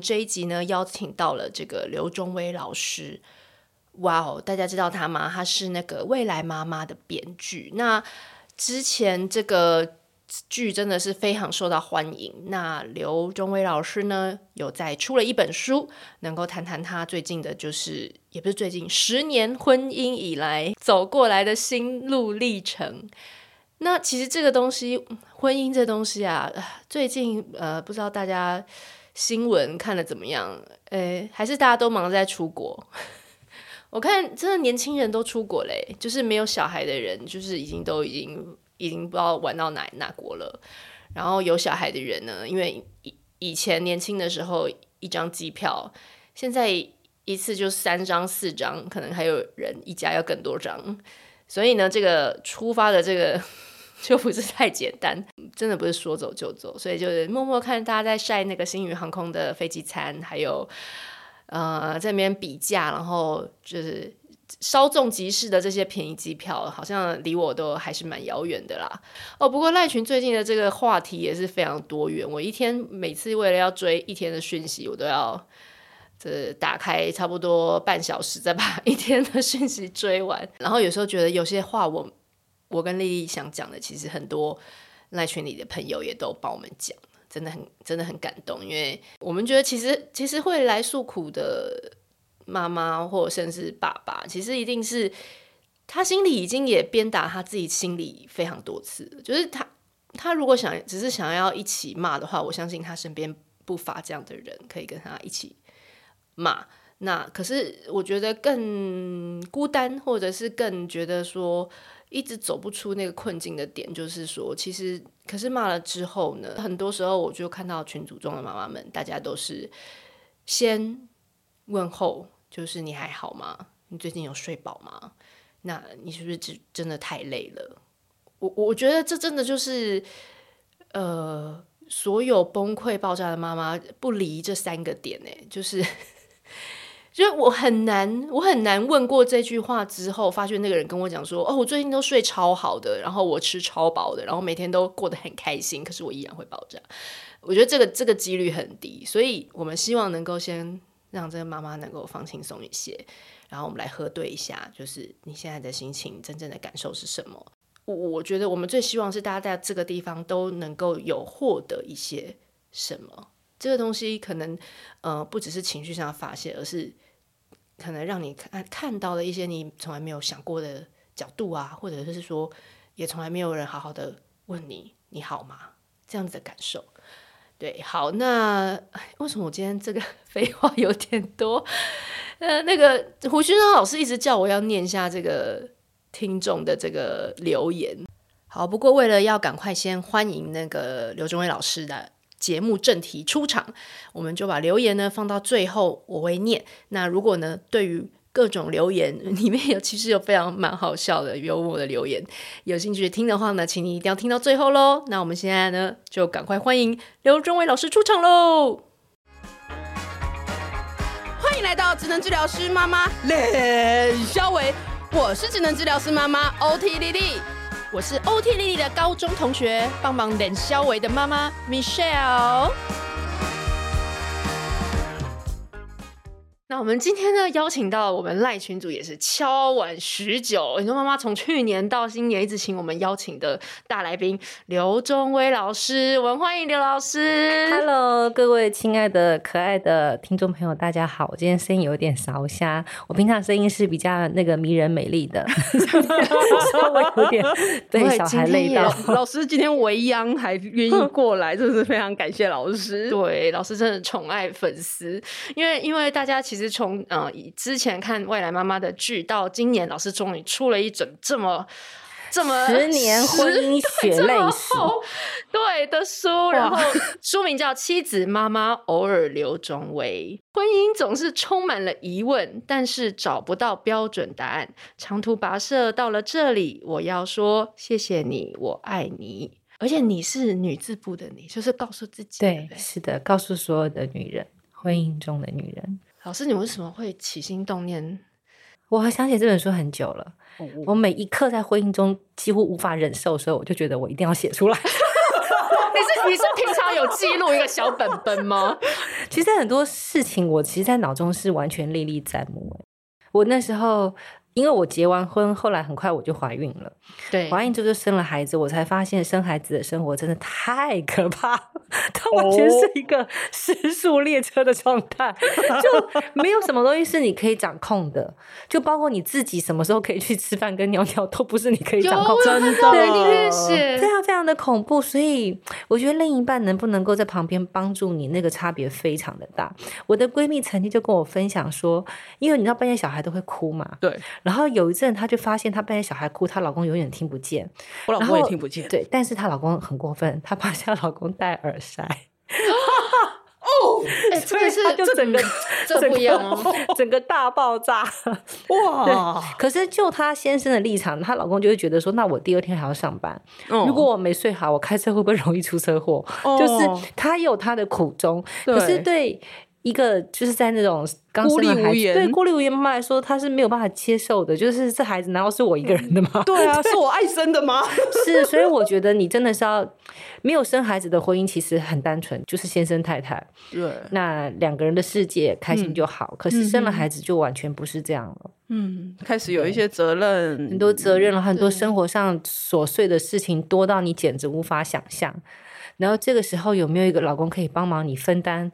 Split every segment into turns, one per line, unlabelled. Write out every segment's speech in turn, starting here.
这一集呢，邀请到了这个刘中威老师。哇哦，大家知道他吗？他是那个《未来妈妈》的编剧。那之前这个剧真的是非常受到欢迎。那刘中威老师呢，有在出了一本书，能够谈谈他最近的，就是也不是最近十年婚姻以来走过来的心路历程。那其实这个东西，婚姻这东西啊，最近呃，不知道大家新闻看的怎么样？诶，还是大家都忙在出国。我看真的年轻人都出国嘞，就是没有小孩的人，就是已经都已经已经不知道玩到哪哪国了。然后有小孩的人呢，因为以以前年轻的时候一张机票，现在一次就三张四张，可能还有人一家要更多张。所以呢，这个出发的这个 就不是太简单，真的不是说走就走。所以就是默默看大家在晒那个星宇航空的飞机餐，还有。呃，在那边比价，然后就是稍纵即逝的这些便宜机票，好像离我都还是蛮遥远的啦。哦，不过赖群最近的这个话题也是非常多元。我一天每次为了要追一天的讯息，我都要这打开差不多半小时，再把 一天的讯息追完。然后有时候觉得有些话我，我跟丽丽想讲的，其实很多赖群里的朋友也都帮我们讲。真的很真的很感动，因为我们觉得其实其实会来诉苦的妈妈或者甚至爸爸，其实一定是他心里已经也鞭打他自己心里非常多次。就是他他如果想只是想要一起骂的话，我相信他身边不乏这样的人可以跟他一起骂。那可是我觉得更孤单，或者是更觉得说。一直走不出那个困境的点，就是说，其实可是骂了之后呢，很多时候我就看到群组中的妈妈们，大家都是先问候，就是你还好吗？你最近有睡饱吗？那你是不是真真的太累了？我我觉得这真的就是，呃，所有崩溃爆炸的妈妈不离这三个点呢，就是。就我很难，我很难问过这句话之后，发现那个人跟我讲说：“哦，我最近都睡超好的，然后我吃超饱的，然后每天都过得很开心。”可是我依然会爆炸。我觉得这个这个几率很低，所以我们希望能够先让这个妈妈能够放轻松一些，然后我们来核对一下，就是你现在的心情真正的感受是什么？我我觉得我们最希望是大家在这个地方都能够有获得一些什么。这个东西可能，呃，不只是情绪上的发泄，而是可能让你看看到了一些你从来没有想过的角度啊，或者是说，也从来没有人好好的问你你好吗？这样子的感受。对，好，那为什么我今天这个 废话有点多？呃，那个胡军老师一直叫我要念一下这个听众的这个留言。好，不过为了要赶快先欢迎那个刘中威老师的。节目正题出场，我们就把留言呢放到最后，我会念。那如果呢，对于各种留言 里面有其实有非常蛮好笑的幽默的留言，有兴趣听的话呢，请你一定要听到最后喽。那我们现在呢，就赶快欢迎刘中伟老师出场喽！
欢迎来到职能治疗师妈妈练肖伟，我是职能治疗师妈妈 OT 莉莉。
我是欧 T 丽丽的高中同学，帮忙冷肖维的妈妈 Michelle。那我们今天呢，邀请到我们赖群主也是敲碗许久，你说妈妈从去年到今年一直请我们邀请的大来宾刘中威老师，我们欢迎刘老师。
Hello，各位亲爱的可爱的听众朋友，大家好。我今天声音有点沙哑，我平常声音是比较那个迷人美丽的，稍微有点 被小孩累到。
老师今天未央还愿意过来，真是非常感谢老师。
对，老师真的宠爱粉丝，因为因为大家其实。其实从呃以之前看未来妈妈的剧，到今年老师终于出了一整这么这么
十年婚姻血泪史
对的书，然后书名叫《妻子妈妈偶尔刘中威》。婚姻总是充满了疑问，但是找不到标准答案。长途跋涉到了这里，我要说谢谢你，我爱你。而且你是女字部的你，就是告诉自己，对
是的，告诉所有的女人，婚姻中的女人。
老师，你为什么会起心动念？
我想写这本书很久了。哦、我每一刻在婚姻中几乎无法忍受，所以我就觉得我一定要写出来。
你是你是平常有记录一个小本本吗？
其实很多事情我其实，在脑中是完全历历在目。我那时候。因为我结完婚，后来很快我就怀孕了。
对，
怀孕之后就生了孩子，我才发现生孩子的生活真的太可怕，它完全是一个时速列车的状态，就没有什么东西是你可以掌控的，就包括你自己什么时候可以去吃饭跟尿尿，都不是你可以掌控。
真的，
对，你越写
非常非常的恐怖。所以我觉得另一半能不能够在旁边帮助你，那个差别非常的大。我的闺蜜曾经就跟我分享说，因为你知道半夜小孩都会哭嘛，
对。
然后有一阵，她就发现她半夜小孩哭，她老公永远听不见。
我老公也听不见。
对，但是她老公很过分，她把她老公戴耳塞。
哦，哎，这个是
就整个
这不一样哦，
整个大爆炸。哇！可是就她先生的立场，她老公就会觉得说，那我第二天还要上班，哦、如果我没睡好，我开车会不会容易出车祸？哦、就是他有他的苦衷，可是对一个就是在那种。孤立无援，对孤立无援妈妈来说，她是没有办法接受的。就是这孩子难道是我一个人的吗？
嗯、对啊，是我爱生的吗？
是，所以我觉得你真的是要没有生孩子的婚姻，其实很单纯，就是先生太太。
对，
那两个人的世界开心就好。嗯、可是生了孩子就完全不是这样了。
嗯，开始有一些责任，
很多责任了，很多生活上琐碎的事情多到你简直无法想象。然后这个时候有没有一个老公可以帮忙你分担？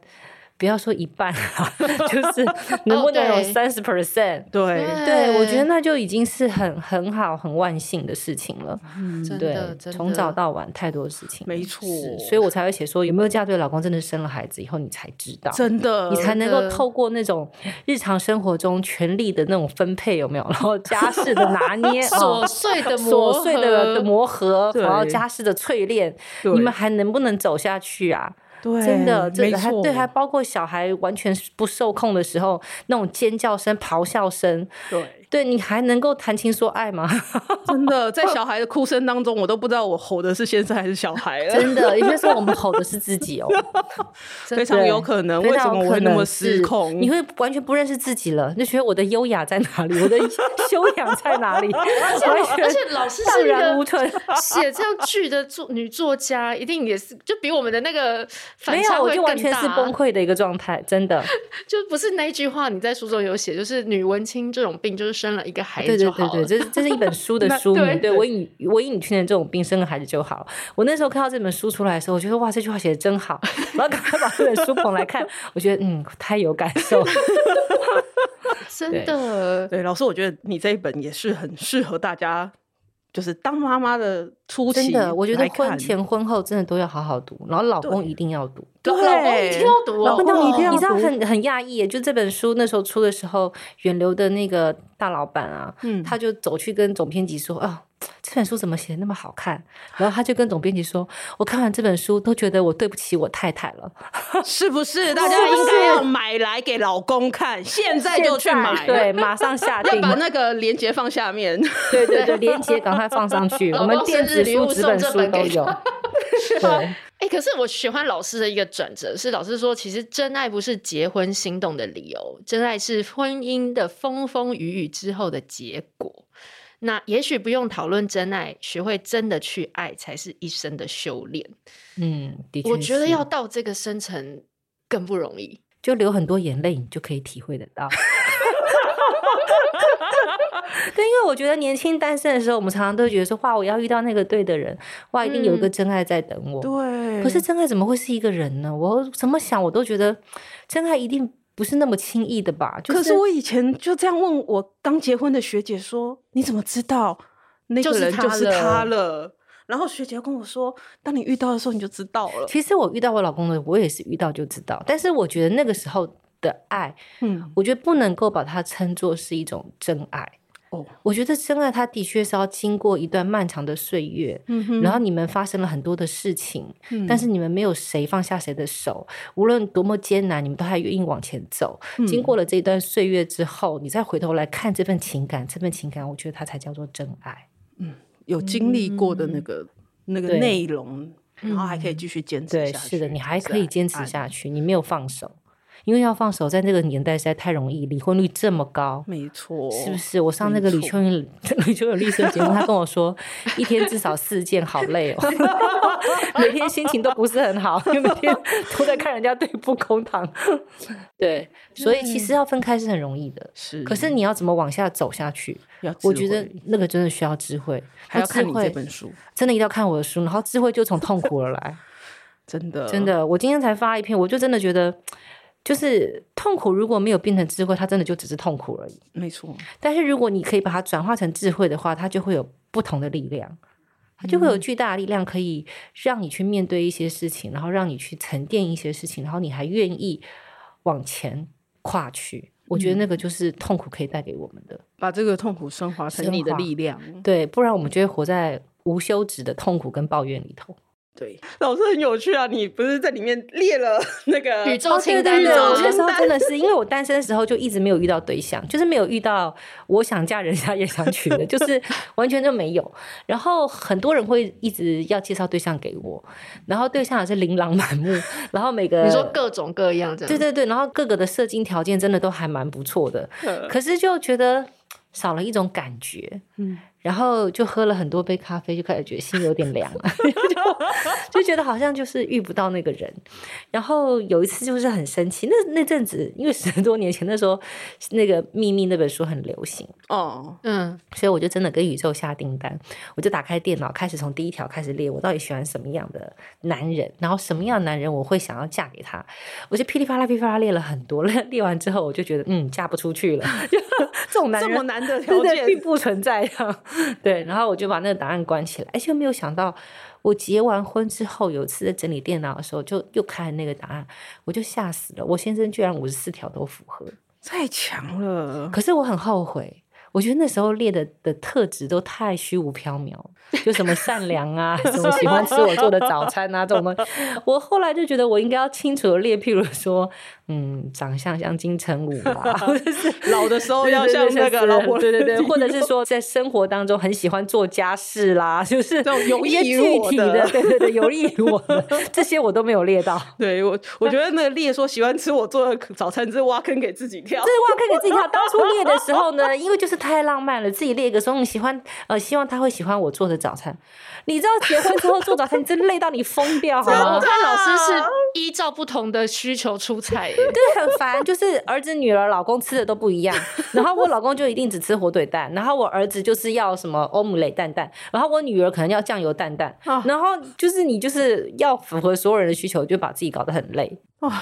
不要说一半啊，就是能不能有三十 percent？对。对，我觉得那就已经是很很好、很万幸的事情了。
嗯，
对，从早到晚太多事情，没错，所以我才会写说有没有嫁对老公，真的生了孩子以后你才知道，
真的，
你才能够透过那种日常生活中权力的那种分配有没有，然后家事的拿捏，
琐碎的
琐碎的磨合，然后家事的淬炼，你们还能不能走下去啊？
对，
真的，真的，还对，还包括小孩完全不受控的时候，那种尖叫声、咆哮声，
对。
对，你还能够谈情说爱吗？
真的，在小孩的哭声当中，我都不知道我吼的是先生还是小孩了。
真的，有些时候我们吼的是自己哦，
非常有可能。为什么我会那么失控？
你会完全不认识自己了，你觉得我的优雅在哪里？我的修养在哪里？
而且而且老师是一
个
写这样剧的作女作家，一定也是就比我们的那个反
差会更大，我就完全是崩溃的一个状态，真的。
就不是那一句话，你在书中有写，就是女文青这种病就是。生了一个孩子，
对对对对，这是这是一本书的 书名。对，我以我以你去年这种病生个孩子就好。我那时候看到这本书出来的时候，我觉得哇，这句话写的真好。然后赶快把这本书捧来看，我觉得嗯，太有感受。
真的，
对老师，我觉得你这一本也是很适合大家。就是当妈妈的初期，
真的，我觉得婚前婚后真的都要好好读，然后老公一定要读，
对。老公一定要读，
老公一定要读。你知道很很讶异，就这本书那时候出的时候，远流的那个大老板啊，嗯，他就走去跟总编辑说啊。这本书怎么写的那么好看？然后他就跟总编辑说：“我看完这本书都觉得我对不起我太太了，
是不是？大家应该要买来给老公看，现在就去买，
对，马上下定，
把那个链接放下面，
对对对，链接赶快放上去，我们电子书、纸本书都有。对，
哎、欸，可是我喜欢老师的一个转折是，老师说，其实真爱不是结婚心动的理由，真爱是婚姻的风风雨雨之后的结果。”那也许不用讨论真爱，学会真的去爱才是一生的修炼。
嗯，的确，
我觉得要到这个深层更不容易，
就流很多眼泪，你就可以体会得到。对，因为我觉得年轻单身的时候，我们常常都觉得说，哇，我要遇到那个对的人，哇，一定有一个真爱在等我。
对，
可是真爱怎么会是一个人呢？我怎么想，我都觉得真爱一定。不是那么轻易的吧？就是、
可是我以前就这样问我刚结婚的学姐说：“你怎么知道那个人就是他了？”然后学姐跟我说：“当你遇到的时候，你就知道了。”
其实我遇到我老公的，我也是遇到就知道。但是我觉得那个时候的爱，嗯，我觉得不能够把它称作是一种真爱。哦，我觉得真爱，它的确是要经过一段漫长的岁月，嗯，然后你们发生了很多的事情，嗯，但是你们没有谁放下谁的手，无论多么艰难，你们都还愿意往前走。嗯，经过了这一段岁月之后，你再回头来看这份情感，这份情感，我觉得它才叫做真爱。
嗯，有经历过的那个、嗯、那个内容，然后还可以继续坚持下去。
对，是的，你还可以坚持下去，你没有放手。因为要放手，在那个年代实在太容易，离婚率这么高，
没错，
是不是？我上那个吕秋云 吕秋云律师的节目，他跟我说，一天至少四件，好累哦，每天心情都不是很好，因为每天都在看人家对簿公堂。对，所以其实要分开是很容易的，
是。
可是你要怎么往下走下去？我觉得那个真的需要智慧，
还要看你这本书，
真的一定要看我的书，然后智慧就从痛苦而来。
真的，
真的，我今天才发一篇，我就真的觉得，就是痛苦如果没有变成智慧，它真的就只是痛苦而已。
没错，
但是如果你可以把它转化成智慧的话，它就会有不同的力量，它就会有巨大的力量，可以让你去面对一些事情，然后让你去沉淀一些事情，然后你还愿意往前跨去。我觉得那个就是痛苦可以带给我们的，
把这个痛苦升华成你的力量。
对，不然我们就会活在无休止的痛苦跟抱怨里头。
对，老师很有趣啊！你不是在里面列了 那个
宇宙清单？
对对对，我那时候真的是因为我单身的时候就一直没有遇到对象，就是没有遇到我想嫁人家也想娶的，就是完全就没有。然后很多人会一直要介绍对象给我，然后对象也是琳琅满目，然后每个
你说各种各样这样，
对对对，然后各个的射精条件真的都还蛮不错的，可是就觉得少了一种感觉，嗯。然后就喝了很多杯咖啡，就开始觉得心有点凉了，就就觉得好像就是遇不到那个人。然后有一次就是很生气，那那阵子因为十多年前那时候那个《秘密》那本书很流行
哦，
嗯，所以我就真的跟宇宙下订单，我就打开电脑开始从第一条开始列，我到底喜欢什么样的男人，然后什么样的男人我会想要嫁给他，我就噼里啪啦噼里啪啦列了很多，列完之后我就觉得嗯嫁不出去了，就这种男人
这么难的条件
并不存在啊。对，然后我就把那个答案关起来，而且没有想到，我结完婚之后，有一次在整理电脑的时候，就又开了那个答案，我就吓死了。我先生居然五十四条都符合，
太强了。
可是我很后悔，我觉得那时候列的的特质都太虚无缥缈，就什么善良啊，什么喜欢吃我做的早餐啊，这种东西。我后来就觉得我应该要清楚的列，譬如说。嗯，长相像金城武吧，或者是
老的时候要像那个老婆，
对对对，或者是说在生活当中很喜欢做家事啦，就是这种有意具体的，对对对，有益于我的 这些我都没有列到。
对我，我觉得那个列说喜欢吃我做的早餐，是挖坑给自己跳。
对，挖坑给自己跳。当初列的时候呢，因为就是太浪漫了，自己列一个说你喜欢呃，希望他会喜欢我做的早餐。你知道结婚之后做早餐，你真累到你疯掉，好吗？
我看老师是依照不同的需求出菜。
对，很烦，就是儿子、女儿、老公吃的都不一样。然后我老公就一定只吃火腿蛋，然后我儿子就是要什么欧姆雷蛋蛋，然后我女儿可能要酱油蛋蛋。然后就是你就是要符合所有人的需求，就把自己搞得很累。
哇，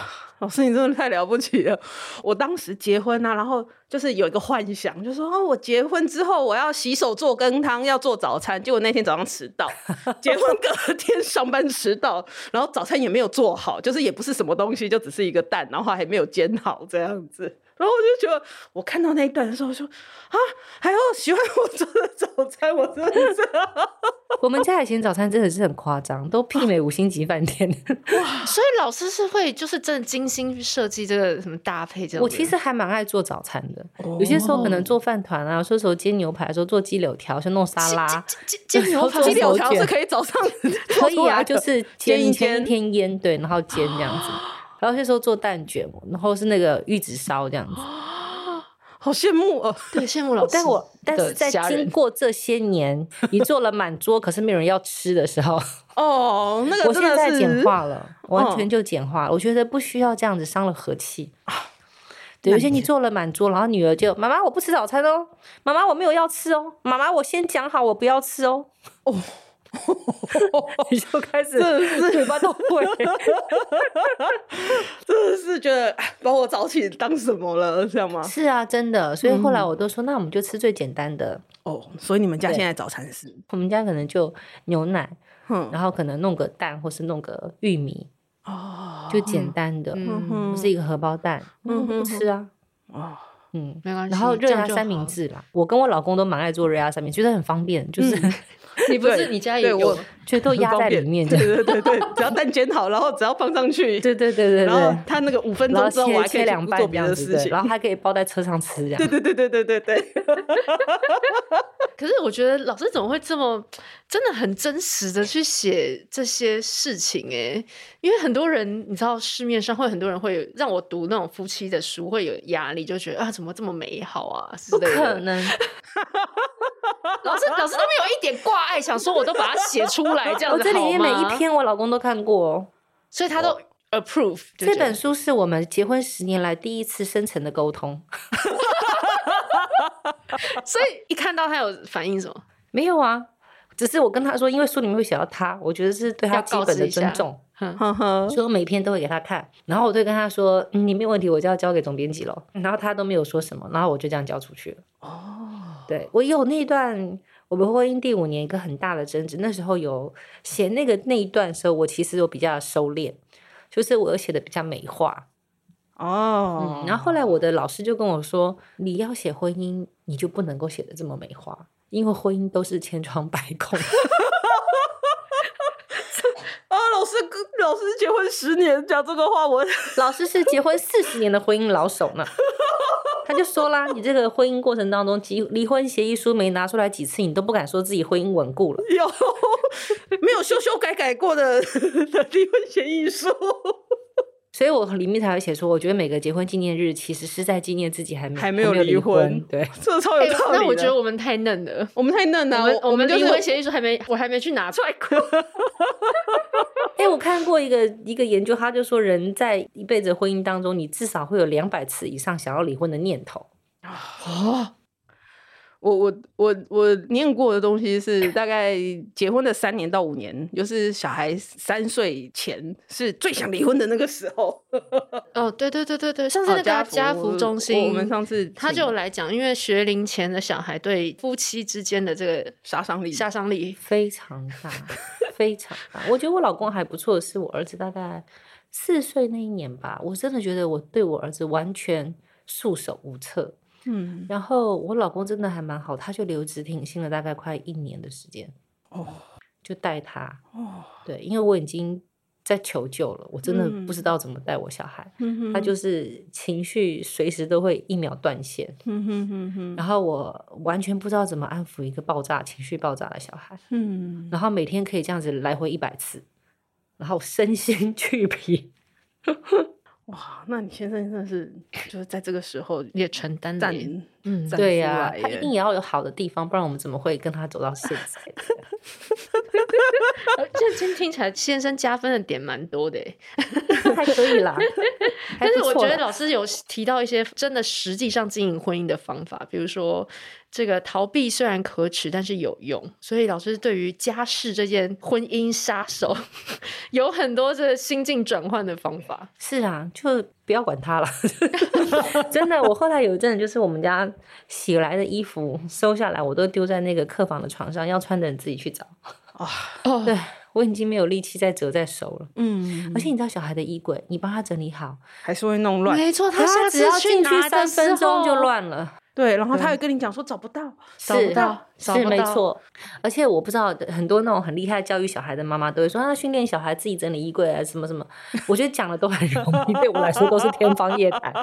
老师你真的太了不起了！我当时结婚啊，然后就是有一个幻想，就说哦，我结婚之后我要洗手做羹汤，要做早餐。结果那天早上迟到，结婚隔天上班迟到，然后早餐也没有做好，就是也不是什么东西，就只是一个蛋，然后还没有煎好这样子。然后我就觉得，我看到那一段的时候说，说啊，还要喜欢我做的早餐，我真的是。
我们家以前早餐真的是很夸张，都媲美五星级饭店。
哇！所以老师是会就是真的精心去设计这个什么搭配这样。
我其实还蛮爱做早餐的，哦、有些时候可能做饭团啊，有些时候煎牛排的时候做鸡柳条，像弄沙拉。
煎牛排、鸡柳条是可以早上
可以啊，就是煎一天一天腌，对，然后煎这样子。然后有些时候做蛋卷，然后是那个玉子烧这样子，
好羡慕哦！
对，羡慕老师。
但我但是在经过这些年，你做了满桌，可是没有人要吃的时候，
哦，那个
我现在简化了，完全就简化了。我觉得不需要这样子伤了和气。对，有些你做了满桌，然后女儿就妈妈我不吃早餐哦，妈妈我没有要吃哦，妈妈我先讲好我不要吃哦。哦。你就开始嘴巴都会，
真的是觉得把我早起当什么了，这样吗？
是啊，真的。所以后来我都说，那我们就吃最简单的
哦。所以你们家现在早餐是？
我们家可能就牛奶，然后可能弄个蛋，或是弄个玉米哦，就简单的，不是一个荷包蛋，嗯不吃啊。哦，嗯，没关系。然后热压三明治啦，我跟我老公都蛮爱做热压三明治，觉得很方便，就是。
你不是你家也有？
就都压在里面，
对对对对，只要蛋煎好，然后只要放上去，
对对对对，
然后它那个五分钟之后，我还可以
切两半
做别的事情，
然后还可以包在车上吃，这样。
对对对对对对对。
可是我觉得老师怎么会这么真的很真实的去写这些事情？哎，因为很多人你知道，市面上会很多人会让我读那种夫妻的书，会有压力，就觉得啊，怎么这么美好啊？
不可能。
老师，老师都没有一点挂碍，想说我都把它写出来，这样子？
我这里面每一篇我老公都看过，
所以他都 approve。
这本书是我们结婚十年来第一次深层的沟通，
所以一看到他有反应什么？
没有啊，只是我跟他说，因为书里面会写到他，我觉得是对他基本的尊重，所以我每篇都会给他看，然后我就跟他说，嗯，你没有问题，我就要交给总编辑了，然后他都没有说什么，然后我就这样交出去了。哦。对，我有那段我们婚姻第五年一个很大的争执，那时候有写那个那一段时候，我其实我比较收敛，就是我写的比较美化
哦、
嗯。然后后来我的老师就跟我说，你要写婚姻，你就不能够写的这么美化，因为婚姻都是千疮百孔。
啊，老师跟老师结婚十年讲这个话，我
老师是结婚四十年的婚姻老手呢。他就说啦，你这个婚姻过程当中，离离婚协议书没拿出来几次，你都不敢说自己婚姻稳固了。
有没有修修改改过的离婚协议书？
所以我里面才会写说，我觉得每个结婚纪念日其实是在纪念自己还没
还没有离婚。
对，
这超有道理、欸。
那我觉得我们太嫩了，
我们太嫩了。
我们离婚协议书还没，我还没去拿出来过。
哎、欸，我看过一个一个研究，他就说人在一辈子婚姻当中，你至少会有两百次以上想要离婚的念头。
哦。我我我我念过的东西是大概结婚的三年到五年，就是小孩三岁前是最想离婚的那个时候。
哦，对对对对对，上次那个家福，中心，
我们上次
他就来讲，因为学龄前的小孩对夫妻之间的这个
杀伤力
杀伤力
非常大，非常大。我觉得我老公还不错的是，我儿子大概四岁那一年吧，我真的觉得我对我儿子完全束手无策。嗯，然后我老公真的还蛮好，他就留职停薪了，大概快一年的时间哦，就带他哦，对，因为我已经在求救了，我真的不知道怎么带我小孩，嗯、他就是情绪随时都会一秒断线，嗯哼哼哼，然。后我完全不知道怎么安抚一个爆炸情绪爆炸的小孩，嗯，然后每天可以这样子来回一百次，然后身心俱疲。
哇，那你先生真的是就是在这个时候
也承担了，
嗯，对呀、啊，他一定也要有好的地方，不然我们怎么会跟他走到现在？
这听听起来先生加分的点蛮多的，
还可以啦。
但是我觉得老师有提到一些真的实际上经营婚姻的方法，比如说。这个逃避虽然可耻，但是有用。所以老师对于家事这件婚姻杀手，有很多这个心境转换的方法。
是啊，就不要管他了。真的，我后来有一阵，就是我们家洗来的衣服收下来，我都丢在那个客房的床上，要穿的人自己去找。啊、哦，对，我已经没有力气再折再收了。嗯，而且你知道，小孩的衣柜，你帮他整理好，
还是会弄乱。
没错，他
他只要进去三分钟就乱了。
对，然后他会跟你讲说找不到，找不到，
是，是没错。而且我不知道很多那种很厉害教育小孩的妈妈都会说，啊，训练小孩自己整理衣柜啊，什么什么。我觉得讲的都很容易，对我来说都是天方夜谭。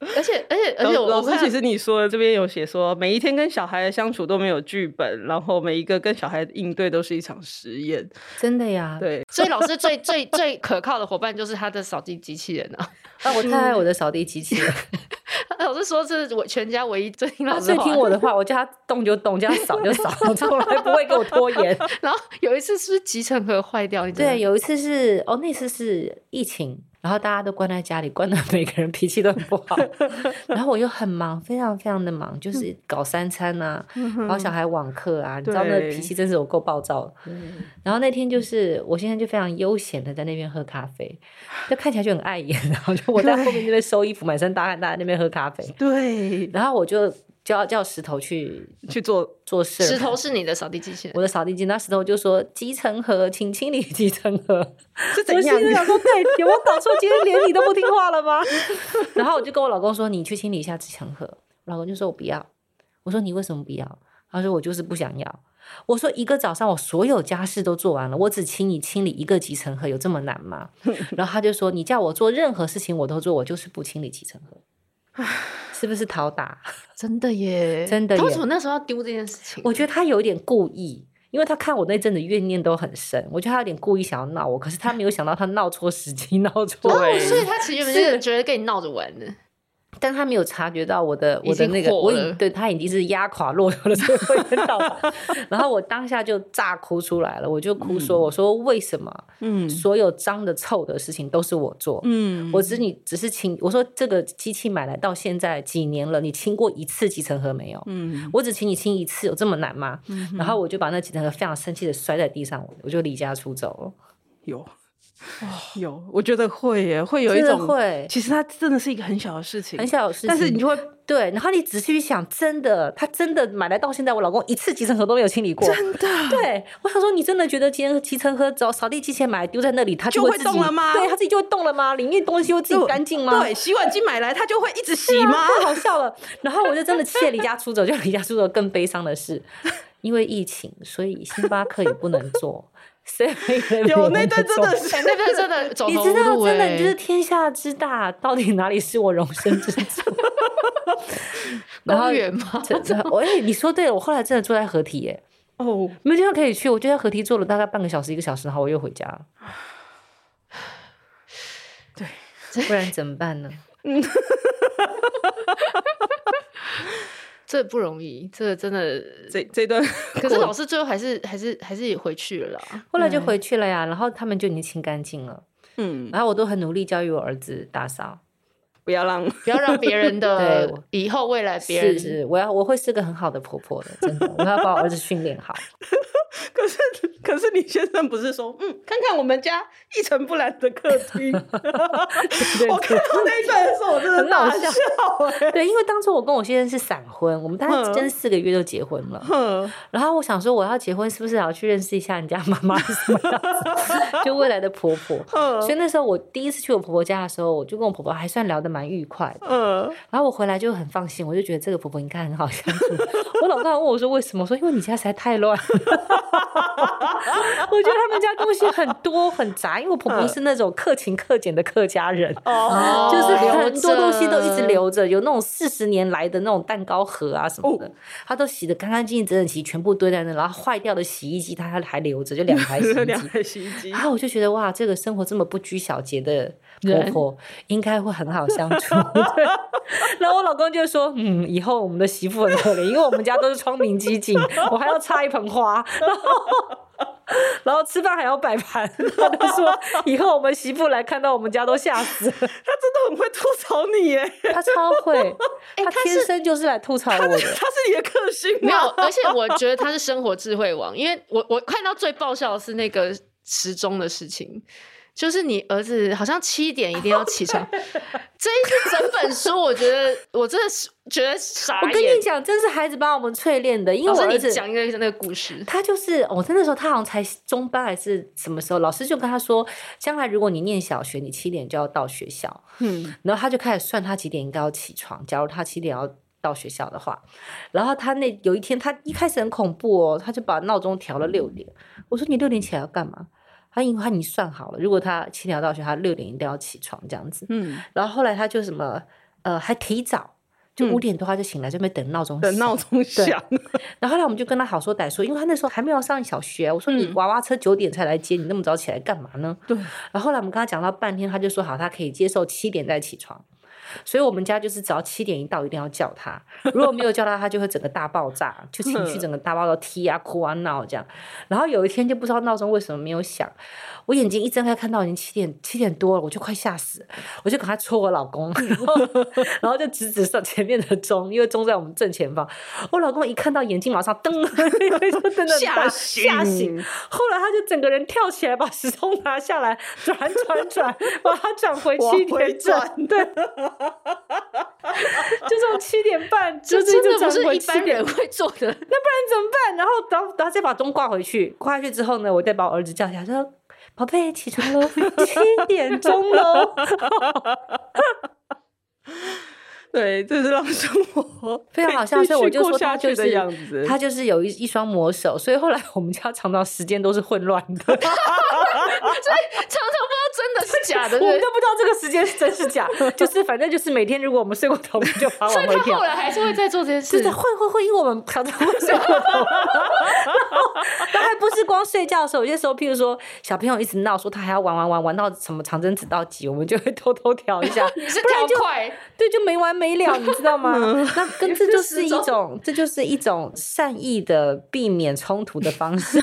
而且而且而且，
老师其实你说的这边有写说，每一天跟小孩的相处都没有剧本，然后每一个跟小孩的应对都是一场实验。
真的呀，
对。
所以老师最最最可靠的伙伴就是他的扫地机器人啊！
啊，我太爱我的扫地机器人。
老师说这是我全家唯一最听老师
最听我的话，我叫他动就动，叫他扫就扫，从来不会给我拖延。
然后有一次是不是集成盒坏掉？
对，有一次是哦，那次是疫情。然后大家都关在家里，关的 每个人脾气都很不好。然后我又很忙，非常非常的忙，就是搞三餐啊，然后小孩网课啊，你知道那脾气真是有够暴躁。然后那天就是我现在就非常悠闲的在那边喝咖啡，就看起来就很碍眼。然后就我在后面那边收衣服，满身大汗，大家那边喝咖啡。
对，
然后我就。叫叫石头去
去做
做事。
石头是你的扫地机器人，
我的扫地机。那石头就说：“集成盒，请清理集成盒。”
是怎样？
我想说，对，有没有搞错？今天连你都不听话了吗？然后我就跟我老公说：“你去清理一下集成盒。”老公就说：“我不要。”我说：“你为什么不要？”他说：“我就是不想要。”我说一个早上我所有家事都做完了，我只请你清理一个集成盒，有这么难吗？然后他就说，你叫我做任何事情我都做，我就是不清理集成盒，是不是讨打？
真的耶，
真的耶。
他为什么那时候要丢这件事情？
我觉得他有点故意，因为他看我那阵子怨念都很深，我觉得他有点故意想要闹我，可是他没有想到他闹错时机，闹错。
哦，所以他其实是觉得跟你闹着玩的。
但他没有察觉到我的我的那个，我已对他已经是压垮骆驼的最后一根稻草。然后我当下就炸哭出来了，我就哭说：“我说为什么？嗯，所有脏的臭的事情都是我做。嗯，我只你只是清。我说这个机器买来到现在几年了，你清过一次集成盒没有？嗯，我只请你清一次，有这么难吗？然后我就把那集成盒非常生气的摔在地上，我就离家出走了。
有。哦，有，我觉得会耶，会有一种会。其实它真的是一个很小的事情，
很小的事情，
但是你就会
对。然后你仔细去想，真的，他真的买来到现在，我老公一次集成盒都没有清理过，
真的。对，
我想说，你真的觉得今天集成盒找扫地机器人买来丢在那里，它
就会动了吗？
对，它自己就会动了吗？里面东西会自己干净吗？
对，洗碗机买来它就会一直洗吗？
太好笑了。然后我就真的气离家出走，就离家出走更悲伤的是，因为疫情，所以星巴克也不能做。
有那段真的是，
那段真的走投无路，
你知道，真的，你就是天下之大，到底哪里是我容身之处？
公园吗？
哎，你说对了，我后来真的坐在合体耶。哦，没地方可以去，我就在合体坐了大概半个小时、一个小时，然后我又回家了。
对，
不然怎么办呢？
这不容易，这真的，
这这段，
可是老师最后还是还是还是也回去了啦。
后来就回去了呀，然后他们就已经清干净了。嗯，然后我都很努力教育我儿子打扫，
不要让
不要让别人的 以后未来别人
是是，我要我会是个很好的婆婆的，真的，我要把我儿子训练好。
可是，可是你先生不是说，嗯，看看我们家一尘不染的客厅。我看到那一段的时候，我真的大笑。
对，因为当初我跟我先生是闪婚，我们大概真四个月就结婚了。嗯、然后我想说，我要结婚是不是也要去认识一下人家妈妈是什么样子？就未来的婆婆。嗯、所以那时候我第一次去我婆婆家的时候，我就跟我婆婆还算聊得蛮愉快的。嗯。然后我回来就很放心，我就觉得这个婆婆应该很好相处。我老公还问我说为什么？我说因为你家实在太乱。我觉得他们家东西很多很杂，因为我婆婆是那种克勤克俭的客家人，哦，就是很多东西都一直留着，有那种四十年来的那种蛋糕盒啊什么的，他都洗得干干净净、整整齐，全部堆在那。然后坏掉的洗衣机，她还留着，就两台洗衣机。
两台洗衣机。
然后我就觉得哇，这个生活这么不拘小节的婆婆，应该会很好相处。对。然后我老公就说：“嗯，以后我们的媳妇很可怜，因为我们家都是窗明几净，我还要插一盆花。”然后。然后吃饭还要摆盘，他就说以后我们媳妇来看到我们家都吓死。他真
的很会吐槽你耶，
他超会，他天生就是来吐槽我的。他是，
他是你的克星吗？
没有，而且我觉得他是生活智慧王，因为我我看到最爆笑的是那个时钟的事情。就是你儿子好像七点一定要起床，这一次整本书，我觉得我真的是觉得傻。
我跟你讲，真是孩子把我们淬炼的，因为我儿子
讲一个那个故事，
他就是我在那时候他好像才中班还是什么时候，老师就跟他说，将来如果你念小学，你七点就要到学校，嗯，然后他就开始算他几点应该要起床。假如他七点要到学校的话，然后他那有一天他一开始很恐怖哦，他就把闹钟调了六点。我说你六点起来要干嘛？他因为他已经算好了，如果他七点要到学，他六点一定要起床这样子。嗯，然后后来他就什么呃，还提早，就五点多他就醒来，就没等闹钟。
等闹钟响。
然后后来我们就跟他好说歹说，因为他那时候还没有上小学。我说你娃娃车九点才来接你，那么早起来干嘛呢？对。然后后来我们跟他讲到半天，他就说好，他可以接受七点再起床。所以我们家就是只要七点一到，一定要叫他。如果没有叫他，他就会整个大爆炸，就情绪整个大爆炸，踢啊、哭啊、闹这样。然后有一天就不知道闹钟为什么没有响，我眼睛一睁开看到已经七点七点多了，我就快吓死了，我就赶快戳我老公，然后，然后就指指上前面的钟，因为钟在我们正前方。我老公一看到眼睛马上瞪，就真的吓吓醒。后来他就整个人跳起来，把时钟拿下来，转转转，把它转回七点转，对。就从七点半，
这真的不是一般人会做的。那不然
怎么办？然后，然后，然后再把钟挂回去。挂下去之后呢，我再把我儿子叫起来，说：“宝贝，起床喽，七点钟喽。”
对，这是让生活
非常好笑。所以我就说他就是
样子，
他就是有一一双魔手，所以后来我们家常常时间都是混乱的，所以
常常不知道真的是假的，
我们都不知道这个时间是真是假，就是反正就是每天如果我们睡过头，就把我们回调。
后来还是会在做这件事，
对，会会会，因为我们常常会睡过头，然后还不是光睡觉的时候，有些时候，譬如说小朋友一直闹说他还要玩玩玩玩到什么长针指到几，我们就会偷偷调一下，
你是调快，
对，就没完没了，你知道吗？那跟这就是一种，这就是一种善意的避免冲突的方式，